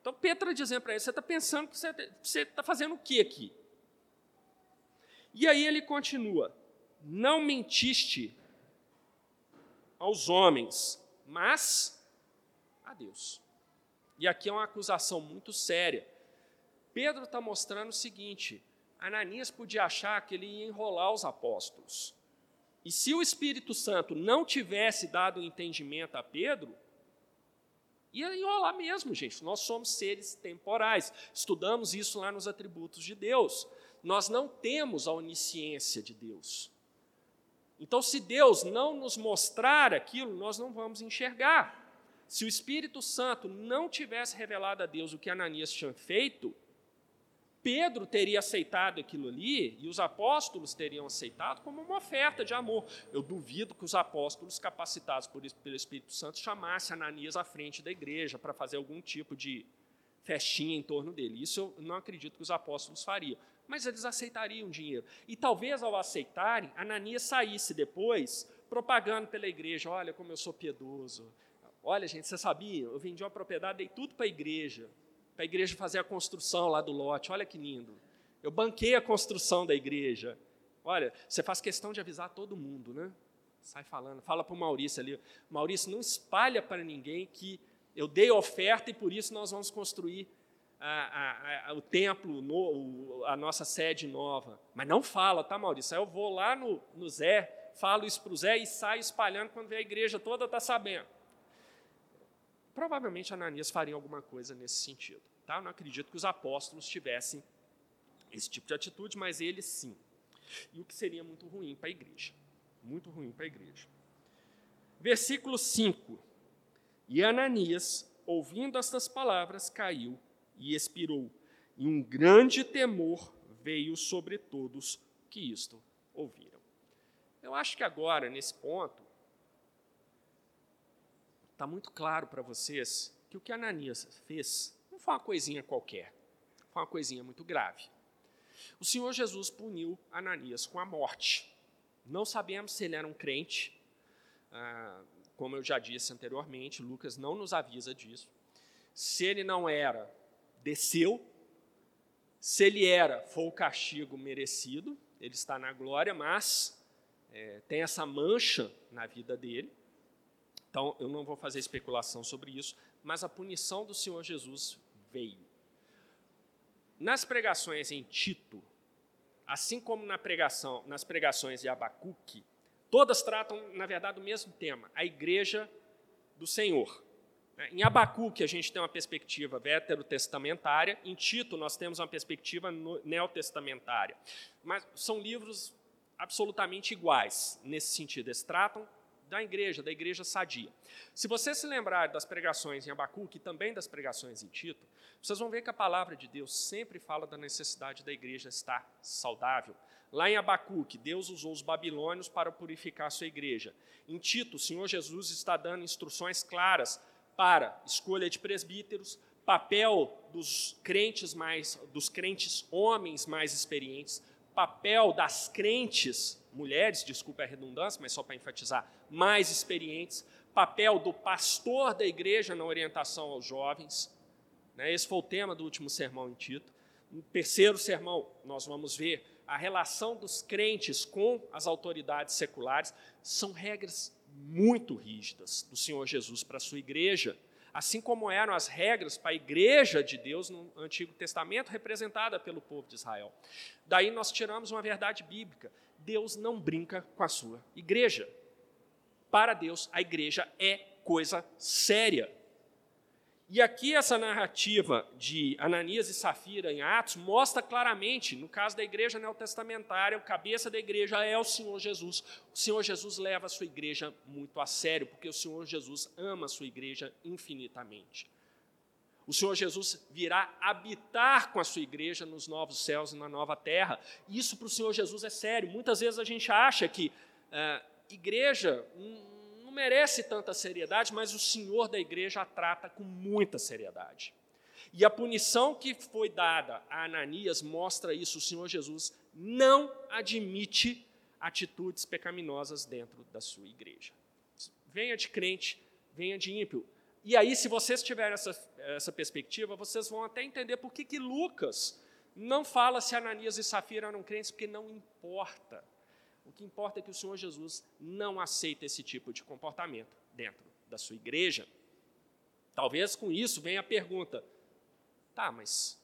Então, Pedro está dizendo para ele: você está pensando que você está fazendo o que aqui? E aí ele continua: não mentiste aos homens, mas a Deus. E aqui é uma acusação muito séria. Pedro está mostrando o seguinte: Ananias podia achar que ele ia enrolar os apóstolos. E se o Espírito Santo não tivesse dado entendimento a Pedro, Ia enrolar mesmo, gente. Nós somos seres temporais. Estudamos isso lá nos atributos de Deus. Nós não temos a onisciência de Deus. Então, se Deus não nos mostrar aquilo, nós não vamos enxergar. Se o Espírito Santo não tivesse revelado a Deus o que Ananias tinha feito, Pedro teria aceitado aquilo ali e os apóstolos teriam aceitado como uma oferta de amor. Eu duvido que os apóstolos, capacitados por, pelo Espírito Santo, chamassem Ananias à frente da igreja para fazer algum tipo de festinha em torno dele. Isso eu não acredito que os apóstolos fariam. Mas eles aceitariam dinheiro. E talvez ao aceitarem, Ananias saísse depois propagando pela igreja: olha como eu sou piedoso. Olha, gente, você sabia? Eu vendi uma propriedade, dei tudo para a igreja para a igreja fazer a construção lá do lote. Olha que lindo. Eu banquei a construção da igreja. Olha, você faz questão de avisar todo mundo, né? Sai falando, fala para o Maurício ali. Maurício, não espalha para ninguém que eu dei oferta e por isso nós vamos construir a, a, o templo, no, a nossa sede nova. Mas não fala, tá, Maurício? Aí eu vou lá no, no Zé, falo isso para o Zé e saio espalhando quando vê a igreja toda está sabendo. Provavelmente Ananias faria alguma coisa nesse sentido. Tá? Eu não acredito que os apóstolos tivessem esse tipo de atitude, mas eles sim. E o que seria muito ruim para a igreja. Muito ruim para a igreja. Versículo 5. E Ananias, ouvindo estas palavras, caiu e expirou, e um grande temor veio sobre todos que isto ouviram. Eu acho que agora, nesse ponto, está muito claro para vocês que o que Ananias fez não foi uma coisinha qualquer, foi uma coisinha muito grave. O Senhor Jesus puniu Ananias com a morte. Não sabemos se ele era um crente, ah, como eu já disse anteriormente, Lucas não nos avisa disso. Se ele não era, desceu. Se ele era, foi o castigo merecido, ele está na glória, mas é, tem essa mancha na vida dele. Então, eu não vou fazer especulação sobre isso, mas a punição do Senhor Jesus veio. Nas pregações em Tito, assim como na pregação, nas pregações de Abacuque, todas tratam, na verdade, do mesmo tema, a igreja do Senhor. Em Abacuque, a gente tem uma perspectiva veterotestamentária, em Tito, nós temos uma perspectiva neotestamentária. Mas são livros absolutamente iguais nesse sentido, eles tratam da igreja, da igreja sadia. Se você se lembrar das pregações em Abacuque e também das pregações em Tito, vocês vão ver que a palavra de Deus sempre fala da necessidade da igreja estar saudável. Lá em Abacuque, Deus usou os babilônios para purificar a sua igreja. Em Tito, o Senhor Jesus está dando instruções claras para escolha de presbíteros, papel dos crentes mais dos crentes homens mais experientes, papel das crentes mulheres, desculpa a redundância, mas só para enfatizar, mais experientes, papel do pastor da igreja na orientação aos jovens. Né? Esse foi o tema do último sermão em Tito. No terceiro sermão, nós vamos ver a relação dos crentes com as autoridades seculares. São regras muito rígidas do Senhor Jesus para a sua igreja, assim como eram as regras para a igreja de Deus no Antigo Testamento, representada pelo povo de Israel. Daí nós tiramos uma verdade bíblica. Deus não brinca com a sua igreja. Para Deus, a igreja é coisa séria. E aqui essa narrativa de Ananias e Safira em Atos mostra claramente, no caso da igreja neotestamentária, o cabeça da igreja é o Senhor Jesus. O Senhor Jesus leva a sua igreja muito a sério, porque o Senhor Jesus ama a sua igreja infinitamente. O Senhor Jesus virá habitar com a sua igreja nos novos céus e na nova terra. Isso para o Senhor Jesus é sério. Muitas vezes a gente acha que uh, igreja não merece tanta seriedade, mas o Senhor da igreja a trata com muita seriedade. E a punição que foi dada a Ananias mostra isso. O Senhor Jesus não admite atitudes pecaminosas dentro da sua igreja. Venha de crente, venha de ímpio. E aí, se vocês tiverem essa, essa perspectiva, vocês vão até entender por que, que Lucas não fala se Ananias e Safira eram crentes, porque não importa. O que importa é que o Senhor Jesus não aceita esse tipo de comportamento dentro da sua igreja. Talvez com isso venha a pergunta: tá, mas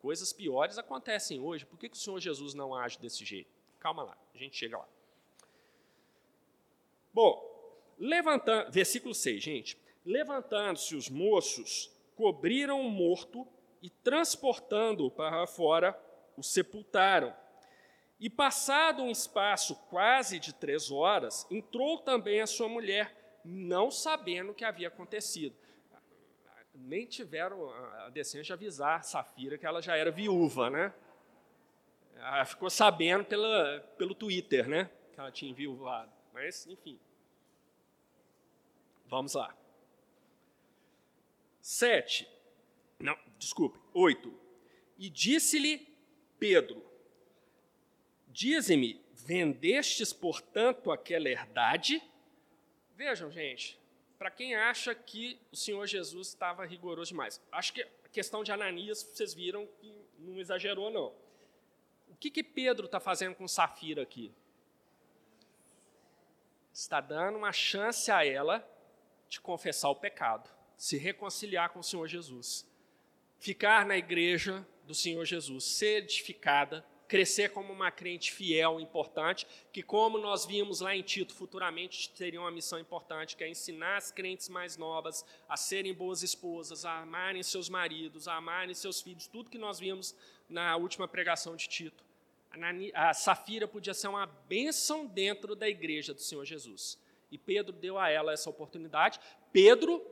coisas piores acontecem hoje, por que, que o Senhor Jesus não age desse jeito? Calma lá, a gente chega lá. Bom, levantando, versículo 6, gente. Levantando-se os moços, cobriram o morto e, transportando-o para fora, o sepultaram. E, passado um espaço quase de três horas, entrou também a sua mulher, não sabendo o que havia acontecido. Nem tiveram a decência de avisar Safira que ela já era viúva, né? Ela ficou sabendo pela, pelo Twitter, né? Que ela tinha enviuvado. Mas, enfim. Vamos lá. Sete. Não, desculpe. Oito. E disse-lhe Pedro: Dize-me, vendestes, portanto, aquela herdade? Vejam, gente, para quem acha que o Senhor Jesus estava rigoroso demais, acho que a questão de Ananias, vocês viram que não exagerou, não. O que, que Pedro está fazendo com Safira aqui? Está dando uma chance a ela de confessar o pecado, se reconciliar com o Senhor Jesus, ficar na igreja do Senhor Jesus, ser edificada, crescer como uma crente fiel, importante, que, como nós vimos lá em Tito, futuramente teria uma missão importante, que é ensinar as crentes mais novas a serem boas esposas, a amarem seus maridos, a amarem seus filhos, tudo que nós vimos na última pregação de Tito. A Safira podia ser uma bênção dentro da igreja do Senhor Jesus. E Pedro deu a ela essa oportunidade. Pedro,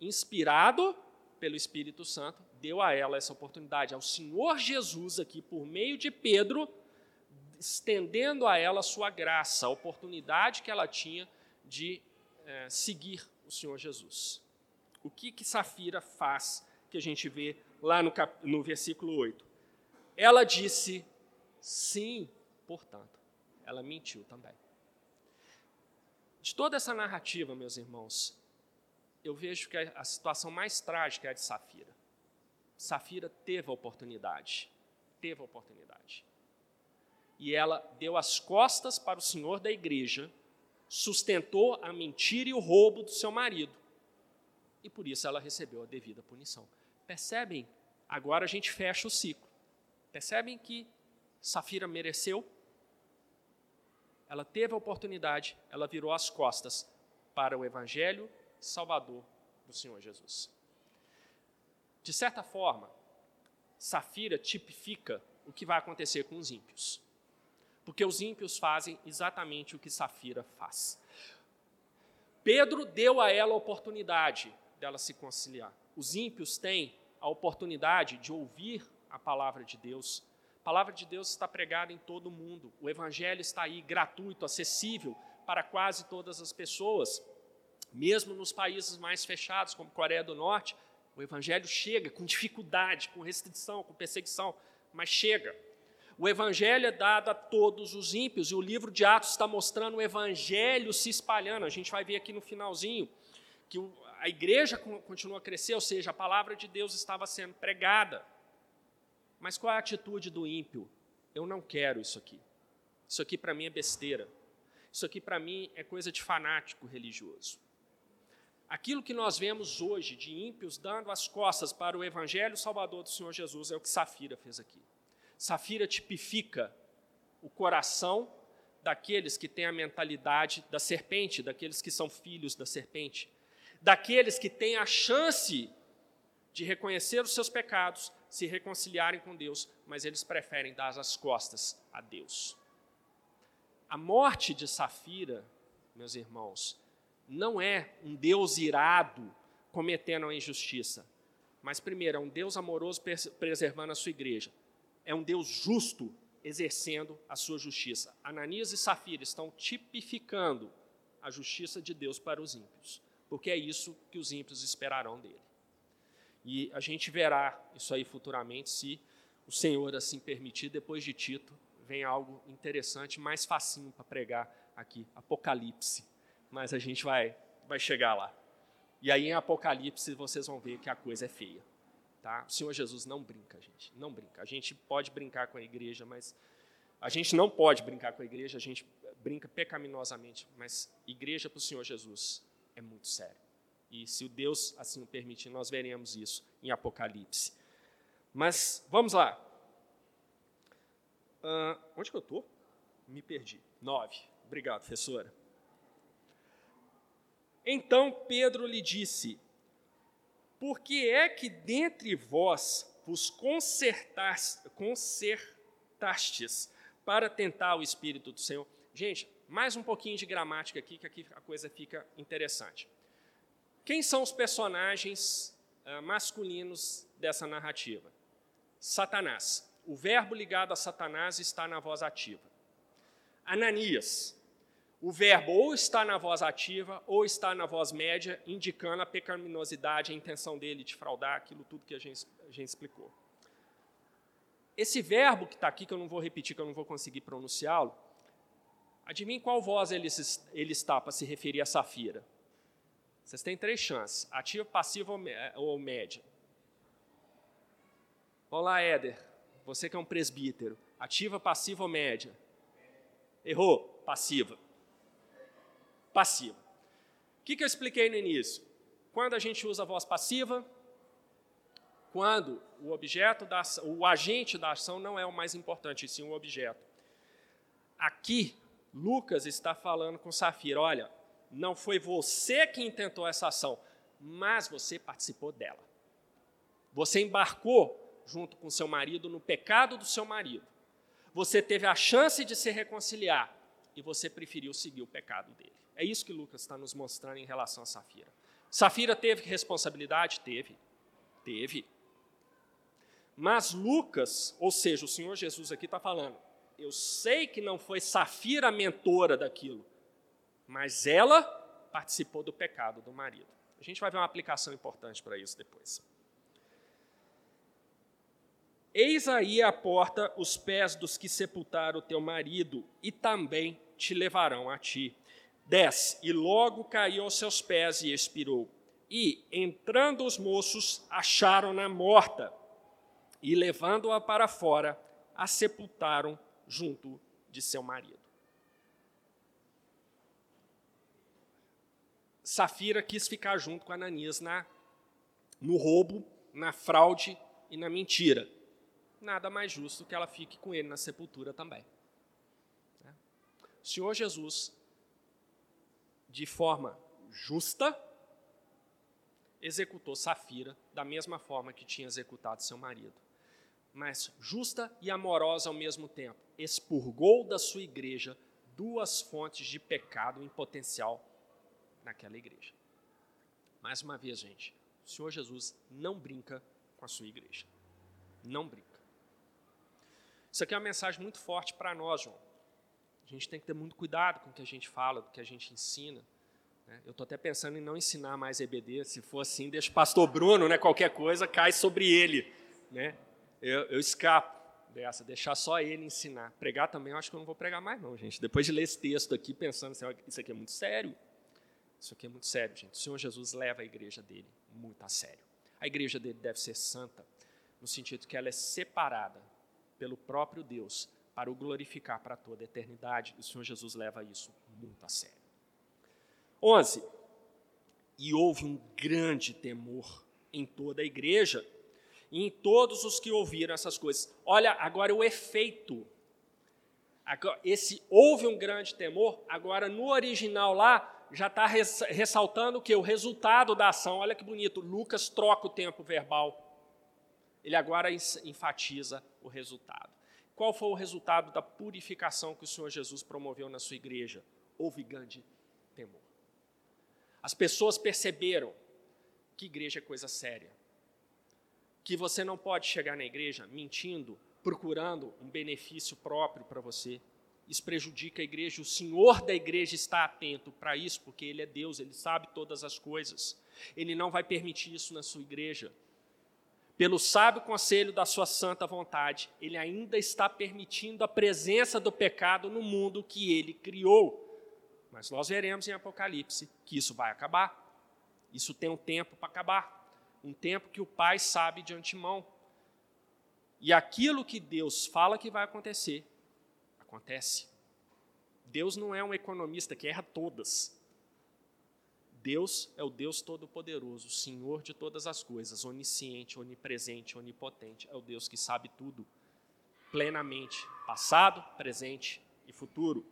inspirado pelo Espírito Santo, deu a ela essa oportunidade, ao Senhor Jesus aqui, por meio de Pedro, estendendo a ela a sua graça, a oportunidade que ela tinha de é, seguir o Senhor Jesus. O que, que Safira faz, que a gente vê lá no, cap, no versículo 8? Ela disse sim, portanto. Ela mentiu também. De toda essa narrativa, meus irmãos, eu vejo que a situação mais trágica é a de Safira. Safira teve a oportunidade, teve a oportunidade. E ela deu as costas para o senhor da igreja, sustentou a mentira e o roubo do seu marido. E por isso ela recebeu a devida punição. Percebem? Agora a gente fecha o ciclo. Percebem que Safira mereceu? Ela teve a oportunidade, ela virou as costas para o evangelho salvador do Senhor Jesus. De certa forma, Safira tipifica o que vai acontecer com os ímpios. Porque os ímpios fazem exatamente o que Safira faz. Pedro deu a ela a oportunidade dela se conciliar. Os ímpios têm a oportunidade de ouvir a palavra de Deus. A palavra de Deus está pregada em todo o mundo. O evangelho está aí gratuito, acessível para quase todas as pessoas. Mesmo nos países mais fechados, como Coreia do Norte, o evangelho chega com dificuldade, com restrição, com perseguição, mas chega. O evangelho é dado a todos os ímpios, e o livro de Atos está mostrando o evangelho se espalhando. A gente vai ver aqui no finalzinho que a igreja continua a crescer, ou seja, a palavra de Deus estava sendo pregada. Mas qual é a atitude do ímpio? Eu não quero isso aqui. Isso aqui para mim é besteira. Isso aqui para mim é coisa de fanático religioso. Aquilo que nós vemos hoje de ímpios dando as costas para o evangelho salvador do Senhor Jesus é o que Safira fez aqui. Safira tipifica o coração daqueles que têm a mentalidade da serpente, daqueles que são filhos da serpente, daqueles que têm a chance de reconhecer os seus pecados, se reconciliarem com Deus, mas eles preferem dar as costas a Deus. A morte de Safira, meus irmãos, não é um Deus irado cometendo a injustiça, mas primeiro é um Deus amoroso preservando a sua igreja. É um Deus justo exercendo a sua justiça. Ananias e Safira estão tipificando a justiça de Deus para os ímpios, porque é isso que os ímpios esperarão dele. E a gente verá isso aí futuramente, se o Senhor assim permitir, depois de Tito, vem algo interessante, mais facinho para pregar aqui, Apocalipse mas a gente vai, vai chegar lá. E aí em Apocalipse vocês vão ver que a coisa é feia. Tá? O Senhor Jesus não brinca, gente. Não brinca. A gente pode brincar com a igreja, mas a gente não pode brincar com a igreja, a gente brinca pecaminosamente, mas igreja para o Senhor Jesus é muito sério. E se o Deus assim o permitir, nós veremos isso em Apocalipse. Mas vamos lá. Uh, onde que eu estou? Me perdi. Nove. Obrigado, professora. Então Pedro lhe disse: Por que é que dentre vós vos consertastes para tentar o Espírito do Senhor? Gente, mais um pouquinho de gramática aqui, que aqui a coisa fica interessante. Quem são os personagens uh, masculinos dessa narrativa? Satanás. O verbo ligado a Satanás está na voz ativa. Ananias. O verbo ou está na voz ativa ou está na voz média, indicando a pecaminosidade, a intenção dele de fraudar aquilo tudo que a gente, a gente explicou. Esse verbo que está aqui, que eu não vou repetir, que eu não vou conseguir pronunciá-lo, adivinhe qual voz ele, ele está para se referir a Safira. Vocês têm três chances: ativa, passiva ou média. Olá, Éder. Você que é um presbítero. Ativa, passiva ou média? Errou. Passiva passiva. O que, que eu expliquei no início? Quando a gente usa a voz passiva, quando o objeto da o agente da ação não é o mais importante, sim o objeto. Aqui, Lucas está falando com Safira: olha, não foi você que intentou essa ação, mas você participou dela. Você embarcou junto com seu marido no pecado do seu marido. Você teve a chance de se reconciliar e você preferiu seguir o pecado dele. É isso que Lucas está nos mostrando em relação a Safira. Safira teve responsabilidade? Teve. Teve. Mas Lucas, ou seja, o Senhor Jesus aqui está falando, eu sei que não foi Safira a mentora daquilo, mas ela participou do pecado do marido. A gente vai ver uma aplicação importante para isso depois. Eis aí à porta os pés dos que sepultaram teu marido, e também te levarão a ti. 10. E logo caiu aos seus pés e expirou. E, entrando os moços, acharam-na morta, e, levando-a para fora, a sepultaram junto de seu marido. Safira quis ficar junto com Ananias na, no roubo, na fraude e na mentira. Nada mais justo que ela fique com ele na sepultura também. O Senhor Jesus de forma justa, executou Safira da mesma forma que tinha executado seu marido. Mas justa e amorosa ao mesmo tempo, expurgou da sua igreja duas fontes de pecado em potencial naquela igreja. Mais uma vez, gente, o Senhor Jesus não brinca com a sua igreja. Não brinca. Isso aqui é uma mensagem muito forte para nós, João. A gente tem que ter muito cuidado com o que a gente fala, do que a gente ensina. Né? Eu estou até pensando em não ensinar mais EBD. Se for assim, deixa o pastor Bruno, né? qualquer coisa cai sobre ele. Né? Eu, eu escapo dessa, deixar só ele ensinar. Pregar também, eu acho que eu não vou pregar mais, não, gente. Depois de ler esse texto aqui, pensando assim, isso aqui é muito sério. Isso aqui é muito sério, gente. O Senhor Jesus leva a igreja dele muito a sério. A igreja dele deve ser santa, no sentido que ela é separada pelo próprio Deus para o glorificar para toda a eternidade. O Senhor Jesus leva isso muito a sério. 11. E houve um grande temor em toda a igreja e em todos os que ouviram essas coisas. Olha agora o efeito. Esse houve um grande temor, agora no original lá já está ressaltando que? O resultado da ação. Olha que bonito, Lucas troca o tempo verbal. Ele agora enfatiza o resultado. Qual foi o resultado da purificação que o Senhor Jesus promoveu na sua igreja? Houve grande temor. As pessoas perceberam que igreja é coisa séria. Que você não pode chegar na igreja mentindo, procurando um benefício próprio para você. Isso prejudica a igreja. O Senhor da igreja está atento para isso, porque Ele é Deus, Ele sabe todas as coisas. Ele não vai permitir isso na sua igreja pelo sábio conselho da sua santa vontade, ele ainda está permitindo a presença do pecado no mundo que ele criou. Mas nós veremos em Apocalipse que isso vai acabar. Isso tem um tempo para acabar. Um tempo que o Pai sabe de antemão. E aquilo que Deus fala que vai acontecer, acontece. Deus não é um economista que erra todas. Deus é o Deus Todo-Poderoso, Senhor de todas as coisas, onisciente, onipresente, onipotente. É o Deus que sabe tudo, plenamente, passado, presente e futuro.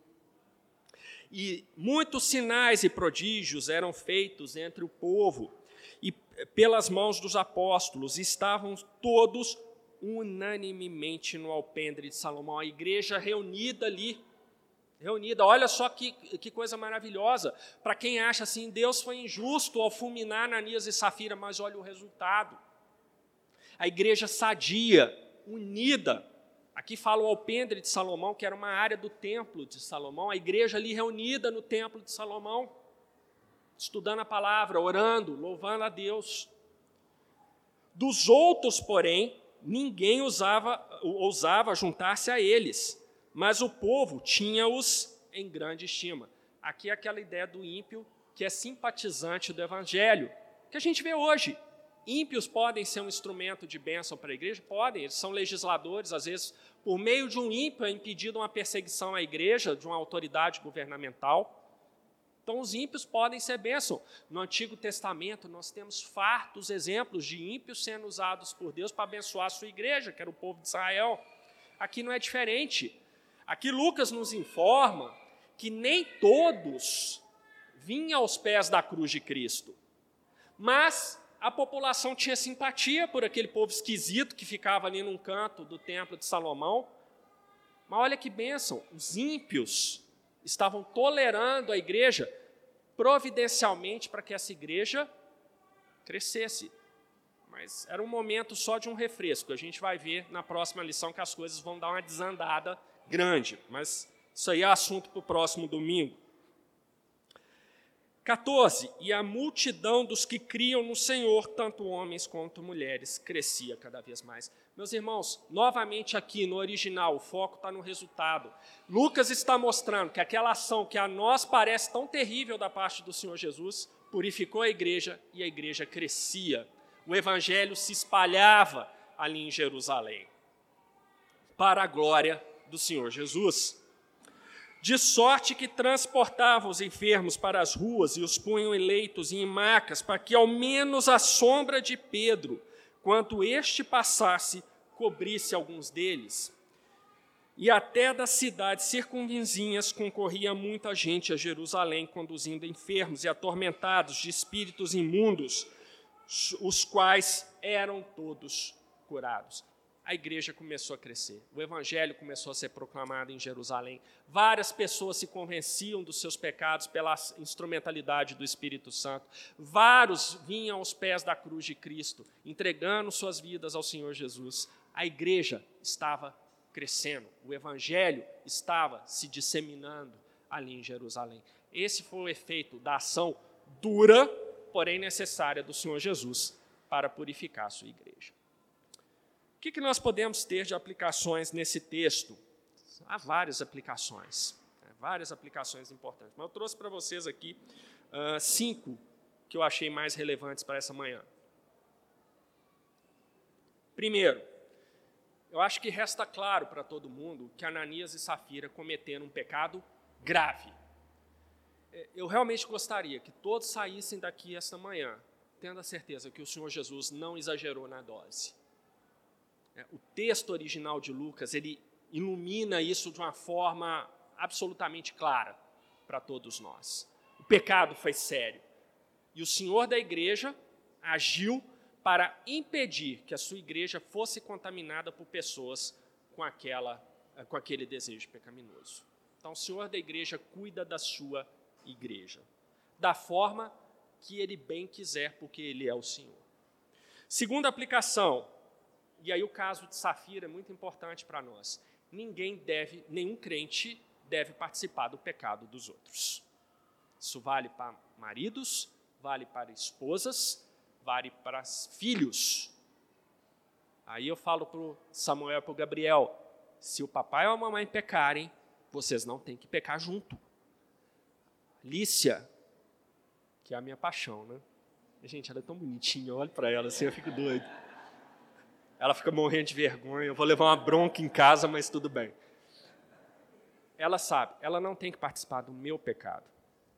E muitos sinais e prodígios eram feitos entre o povo e pelas mãos dos apóstolos, estavam todos unanimemente no alpendre de Salomão, a igreja reunida ali, reunida. Olha só que, que coisa maravilhosa. Para quem acha assim, Deus foi injusto ao fulminar Ananias e Safira, mas olha o resultado. A igreja sadia, unida. Aqui fala o alpendre de Salomão, que era uma área do templo de Salomão, a igreja ali reunida no templo de Salomão estudando a palavra, orando, louvando a Deus. Dos outros, porém, ninguém usava, ousava juntar-se a eles, mas o povo tinha-os em grande estima. Aqui é aquela ideia do ímpio que é simpatizante do evangelho, que a gente vê hoje. Ímpios podem ser um instrumento de bênção para a igreja? Podem, eles são legisladores, às vezes, por meio de um ímpio é impedido uma perseguição à igreja, de uma autoridade governamental. Então, os ímpios podem ser bênção. No Antigo Testamento, nós temos fartos exemplos de ímpios sendo usados por Deus para abençoar a sua igreja, que era o povo de Israel. Aqui não é diferente. Aqui Lucas nos informa que nem todos vinham aos pés da cruz de Cristo, mas a população tinha simpatia por aquele povo esquisito que ficava ali num canto do templo de Salomão. Mas olha que bênção, os ímpios estavam tolerando a igreja providencialmente para que essa igreja crescesse. Mas era um momento só de um refresco. A gente vai ver na próxima lição que as coisas vão dar uma desandada grande. Mas isso aí é assunto para o próximo domingo. 14. E a multidão dos que criam no Senhor, tanto homens quanto mulheres, crescia cada vez mais. Meus irmãos, novamente aqui no original, o foco está no resultado. Lucas está mostrando que aquela ação que a nós parece tão terrível da parte do Senhor Jesus, purificou a igreja e a igreja crescia. O evangelho se espalhava ali em Jerusalém, para a glória do Senhor Jesus de sorte que transportavam os enfermos para as ruas e os punham em leitos e em macas, para que ao menos a sombra de Pedro, quando este passasse, cobrisse alguns deles. E até das cidades circunvizinhas concorria muita gente a Jerusalém, conduzindo enfermos e atormentados de espíritos imundos, os quais eram todos curados a igreja começou a crescer, o evangelho começou a ser proclamado em Jerusalém. Várias pessoas se convenciam dos seus pecados pela instrumentalidade do Espírito Santo. Vários vinham aos pés da cruz de Cristo, entregando suas vidas ao Senhor Jesus. A igreja estava crescendo, o evangelho estava se disseminando ali em Jerusalém. Esse foi o efeito da ação dura, porém necessária do Senhor Jesus para purificar a sua igreja. Que, que nós podemos ter de aplicações nesse texto? Há várias aplicações, né? várias aplicações importantes. Mas eu trouxe para vocês aqui uh, cinco que eu achei mais relevantes para essa manhã. Primeiro, eu acho que resta claro para todo mundo que Ananias e Safira cometeram um pecado grave. É, eu realmente gostaria que todos saíssem daqui esta manhã, tendo a certeza que o Senhor Jesus não exagerou na dose. É, o texto original de Lucas, ele ilumina isso de uma forma absolutamente clara para todos nós. O pecado foi sério. E o Senhor da igreja agiu para impedir que a sua igreja fosse contaminada por pessoas com, aquela, com aquele desejo pecaminoso. Então, o Senhor da igreja cuida da sua igreja, da forma que ele bem quiser, porque ele é o Senhor. Segunda aplicação, e aí o caso de Safira é muito importante para nós. Ninguém deve, nenhum crente deve participar do pecado dos outros. Isso vale para maridos, vale para esposas, vale para filhos. Aí eu falo para o Samuel e para o Gabriel: se o papai ou a mamãe pecarem, vocês não têm que pecar junto. Lícia, que é a minha paixão, né? Gente, ela é tão bonitinha, olho para ela assim, eu fico doido. Ela fica morrendo de vergonha. Eu vou levar uma bronca em casa, mas tudo bem. Ela sabe, ela não tem que participar do meu pecado.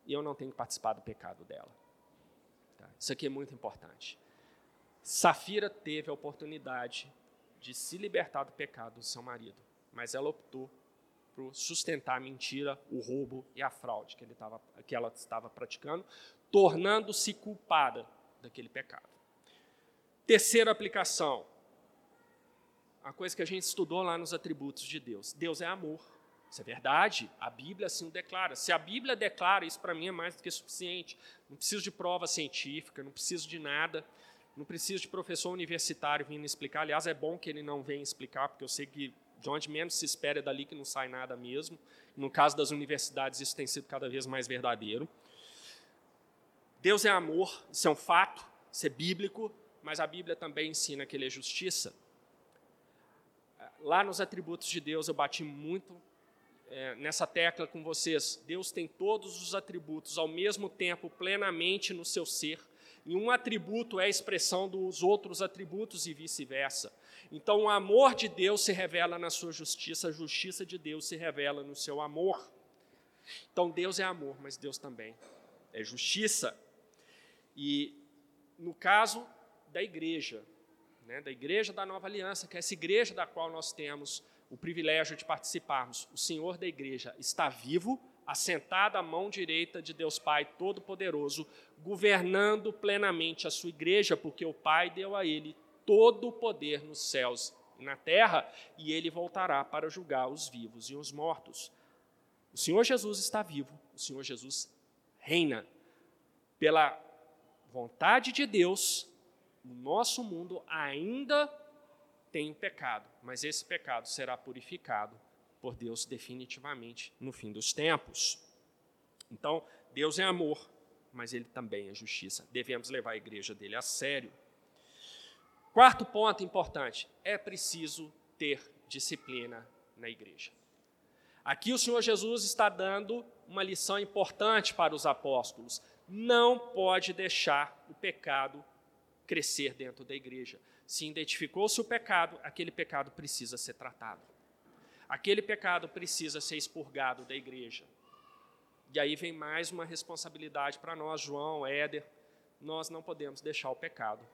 E eu não tenho que participar do pecado dela. Tá? Isso aqui é muito importante. Safira teve a oportunidade de se libertar do pecado do seu marido, mas ela optou para sustentar a mentira, o roubo e a fraude que, ele tava, que ela estava praticando, tornando-se culpada daquele pecado. Terceira aplicação, a coisa que a gente estudou lá nos atributos de Deus. Deus é amor. Isso é verdade, a Bíblia assim o declara. Se a Bíblia declara, isso para mim é mais do que suficiente. Não preciso de prova científica, não preciso de nada, não preciso de professor universitário vindo explicar. Aliás, é bom que ele não venha explicar, porque eu sei que de onde menos se espera é dali que não sai nada mesmo. No caso das universidades, isso tem sido cada vez mais verdadeiro. Deus é amor, isso é um fato, isso é bíblico, mas a Bíblia também ensina que ele é justiça. Lá nos atributos de Deus eu bati muito é, nessa tecla com vocês. Deus tem todos os atributos ao mesmo tempo plenamente no seu ser, e um atributo é a expressão dos outros atributos e vice-versa. Então, o amor de Deus se revela na sua justiça, a justiça de Deus se revela no seu amor. Então, Deus é amor, mas Deus também é justiça. E no caso da igreja, né, da igreja da nova aliança, que é essa igreja da qual nós temos o privilégio de participarmos, o Senhor da igreja está vivo, assentado à mão direita de Deus Pai Todo-Poderoso, governando plenamente a sua igreja, porque o Pai deu a ele todo o poder nos céus e na terra, e ele voltará para julgar os vivos e os mortos. O Senhor Jesus está vivo, o Senhor Jesus reina. Pela vontade de Deus, o nosso mundo ainda tem o pecado, mas esse pecado será purificado por Deus definitivamente no fim dos tempos. Então, Deus é amor, mas ele também é justiça. Devemos levar a igreja dele a sério. Quarto ponto importante: é preciso ter disciplina na igreja. Aqui o Senhor Jesus está dando uma lição importante para os apóstolos. Não pode deixar o pecado crescer dentro da igreja. Se identificou-se o pecado, aquele pecado precisa ser tratado. Aquele pecado precisa ser expurgado da igreja. E aí vem mais uma responsabilidade para nós, João, Éder. Nós não podemos deixar o pecado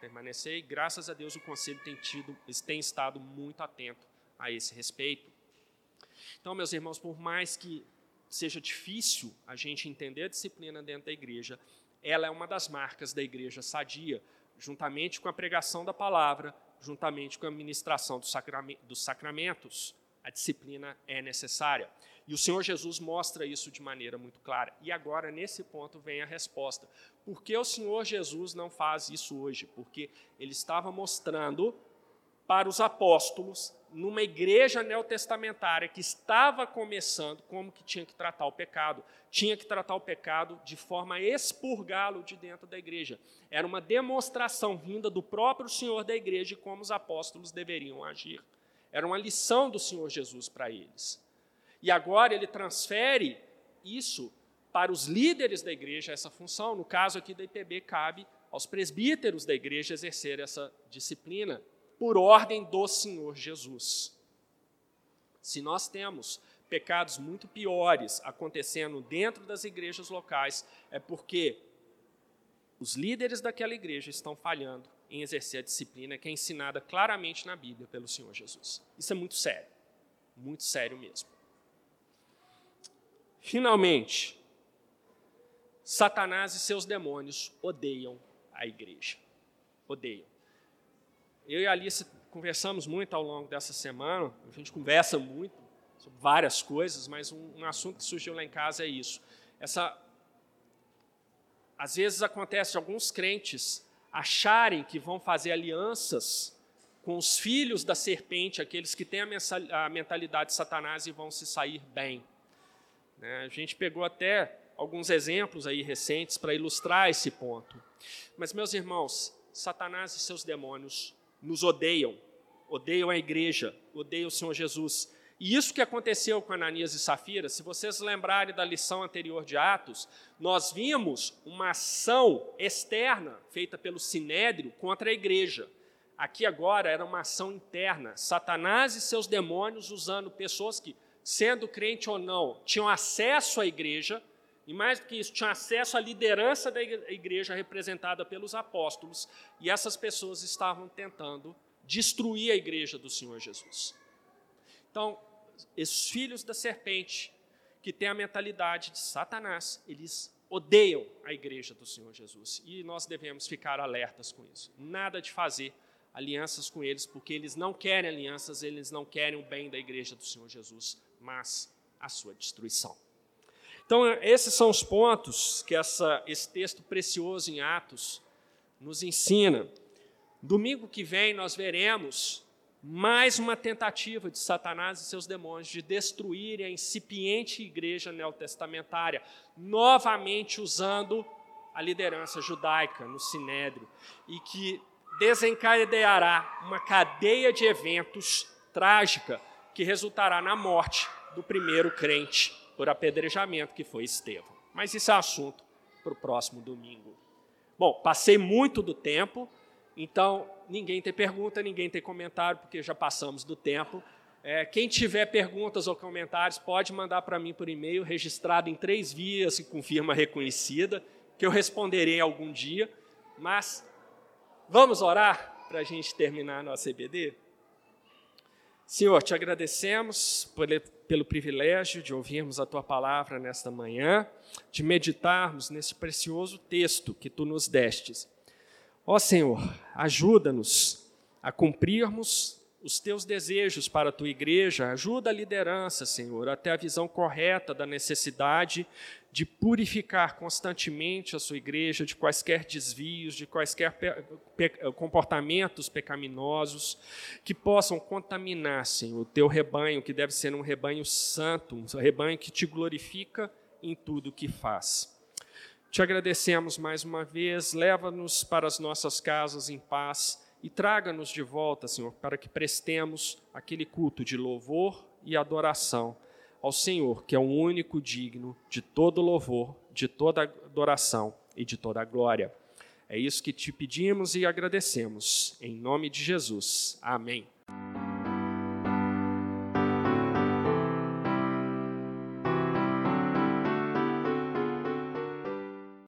permanecer, e graças a Deus o conselho tem, tido, tem estado muito atento a esse respeito. Então, meus irmãos, por mais que seja difícil a gente entender a disciplina dentro da igreja, ela é uma das marcas da igreja sadia, juntamente com a pregação da palavra, juntamente com a ministração dos sacramentos. A disciplina é necessária. E o Senhor Jesus mostra isso de maneira muito clara. E agora, nesse ponto, vem a resposta. Por que o Senhor Jesus não faz isso hoje? Porque ele estava mostrando para os apóstolos, numa igreja neotestamentária que estava começando, como que tinha que tratar o pecado. Tinha que tratar o pecado de forma a expurgá-lo de dentro da igreja. Era uma demonstração vinda do próprio Senhor da igreja de como os apóstolos deveriam agir. Era uma lição do Senhor Jesus para eles. E agora ele transfere isso para os líderes da igreja, essa função. No caso aqui da IPB, cabe aos presbíteros da igreja exercer essa disciplina, por ordem do Senhor Jesus. Se nós temos pecados muito piores acontecendo dentro das igrejas locais, é porque os líderes daquela igreja estão falhando em exercer a disciplina que é ensinada claramente na Bíblia pelo Senhor Jesus. Isso é muito sério, muito sério mesmo. Finalmente, Satanás e seus demônios odeiam a igreja. Odeiam. Eu e a Alice conversamos muito ao longo dessa semana, a gente conversa muito sobre várias coisas, mas um, um assunto que surgiu lá em casa é isso. Essa, às vezes acontece alguns crentes acharem que vão fazer alianças com os filhos da serpente, aqueles que têm a mentalidade de Satanás e vão se sair bem. Né? A gente pegou até alguns exemplos aí recentes para ilustrar esse ponto. Mas, meus irmãos, Satanás e seus demônios nos odeiam, odeiam a igreja, odeiam o Senhor Jesus. E isso que aconteceu com Ananias e Safira, se vocês lembrarem da lição anterior de Atos, nós vimos uma ação externa feita pelo Sinédrio contra a igreja. Aqui agora era uma ação interna. Satanás e seus demônios usando pessoas que sendo crente ou não, tinham acesso à igreja, e mais do que isso, tinham acesso à liderança da igreja representada pelos apóstolos, e essas pessoas estavam tentando destruir a igreja do Senhor Jesus. Então, esses filhos da serpente, que têm a mentalidade de Satanás, eles odeiam a igreja do Senhor Jesus. E nós devemos ficar alertas com isso. Nada de fazer alianças com eles, porque eles não querem alianças, eles não querem o bem da igreja do Senhor Jesus, mas a sua destruição. Então, esses são os pontos que essa, esse texto precioso em Atos nos ensina. Domingo que vem nós veremos mais uma tentativa de Satanás e seus demônios de destruírem a incipiente igreja neotestamentária, novamente usando a liderança judaica no Sinédrio, e que desencadeará uma cadeia de eventos trágica que resultará na morte do primeiro crente por apedrejamento, que foi Estevão. Mas isso é assunto para o próximo domingo. Bom, passei muito do tempo, então ninguém tem pergunta, ninguém tem comentário, porque já passamos do tempo. É, quem tiver perguntas ou comentários, pode mandar para mim por e-mail, registrado em três vias e com firma reconhecida, que eu responderei algum dia. Mas vamos orar para a gente terminar nossa EBD? Senhor, te agradecemos por, pelo privilégio de ouvirmos a tua palavra nesta manhã, de meditarmos nesse precioso texto que tu nos destes. Ó Senhor, ajuda-nos a cumprirmos os teus desejos para a tua igreja, ajuda a liderança, Senhor, até a visão correta da necessidade de purificar constantemente a sua igreja de quaisquer desvios, de quaisquer pe pe comportamentos pecaminosos que possam contaminar, Senhor, o teu rebanho, que deve ser um rebanho santo, um rebanho que te glorifica em tudo que faz. Te agradecemos mais uma vez, leva-nos para as nossas casas em paz e traga-nos de volta, Senhor, para que prestemos aquele culto de louvor e adoração ao Senhor, que é o único digno de todo louvor, de toda adoração e de toda glória. É isso que te pedimos e agradecemos. Em nome de Jesus. Amém.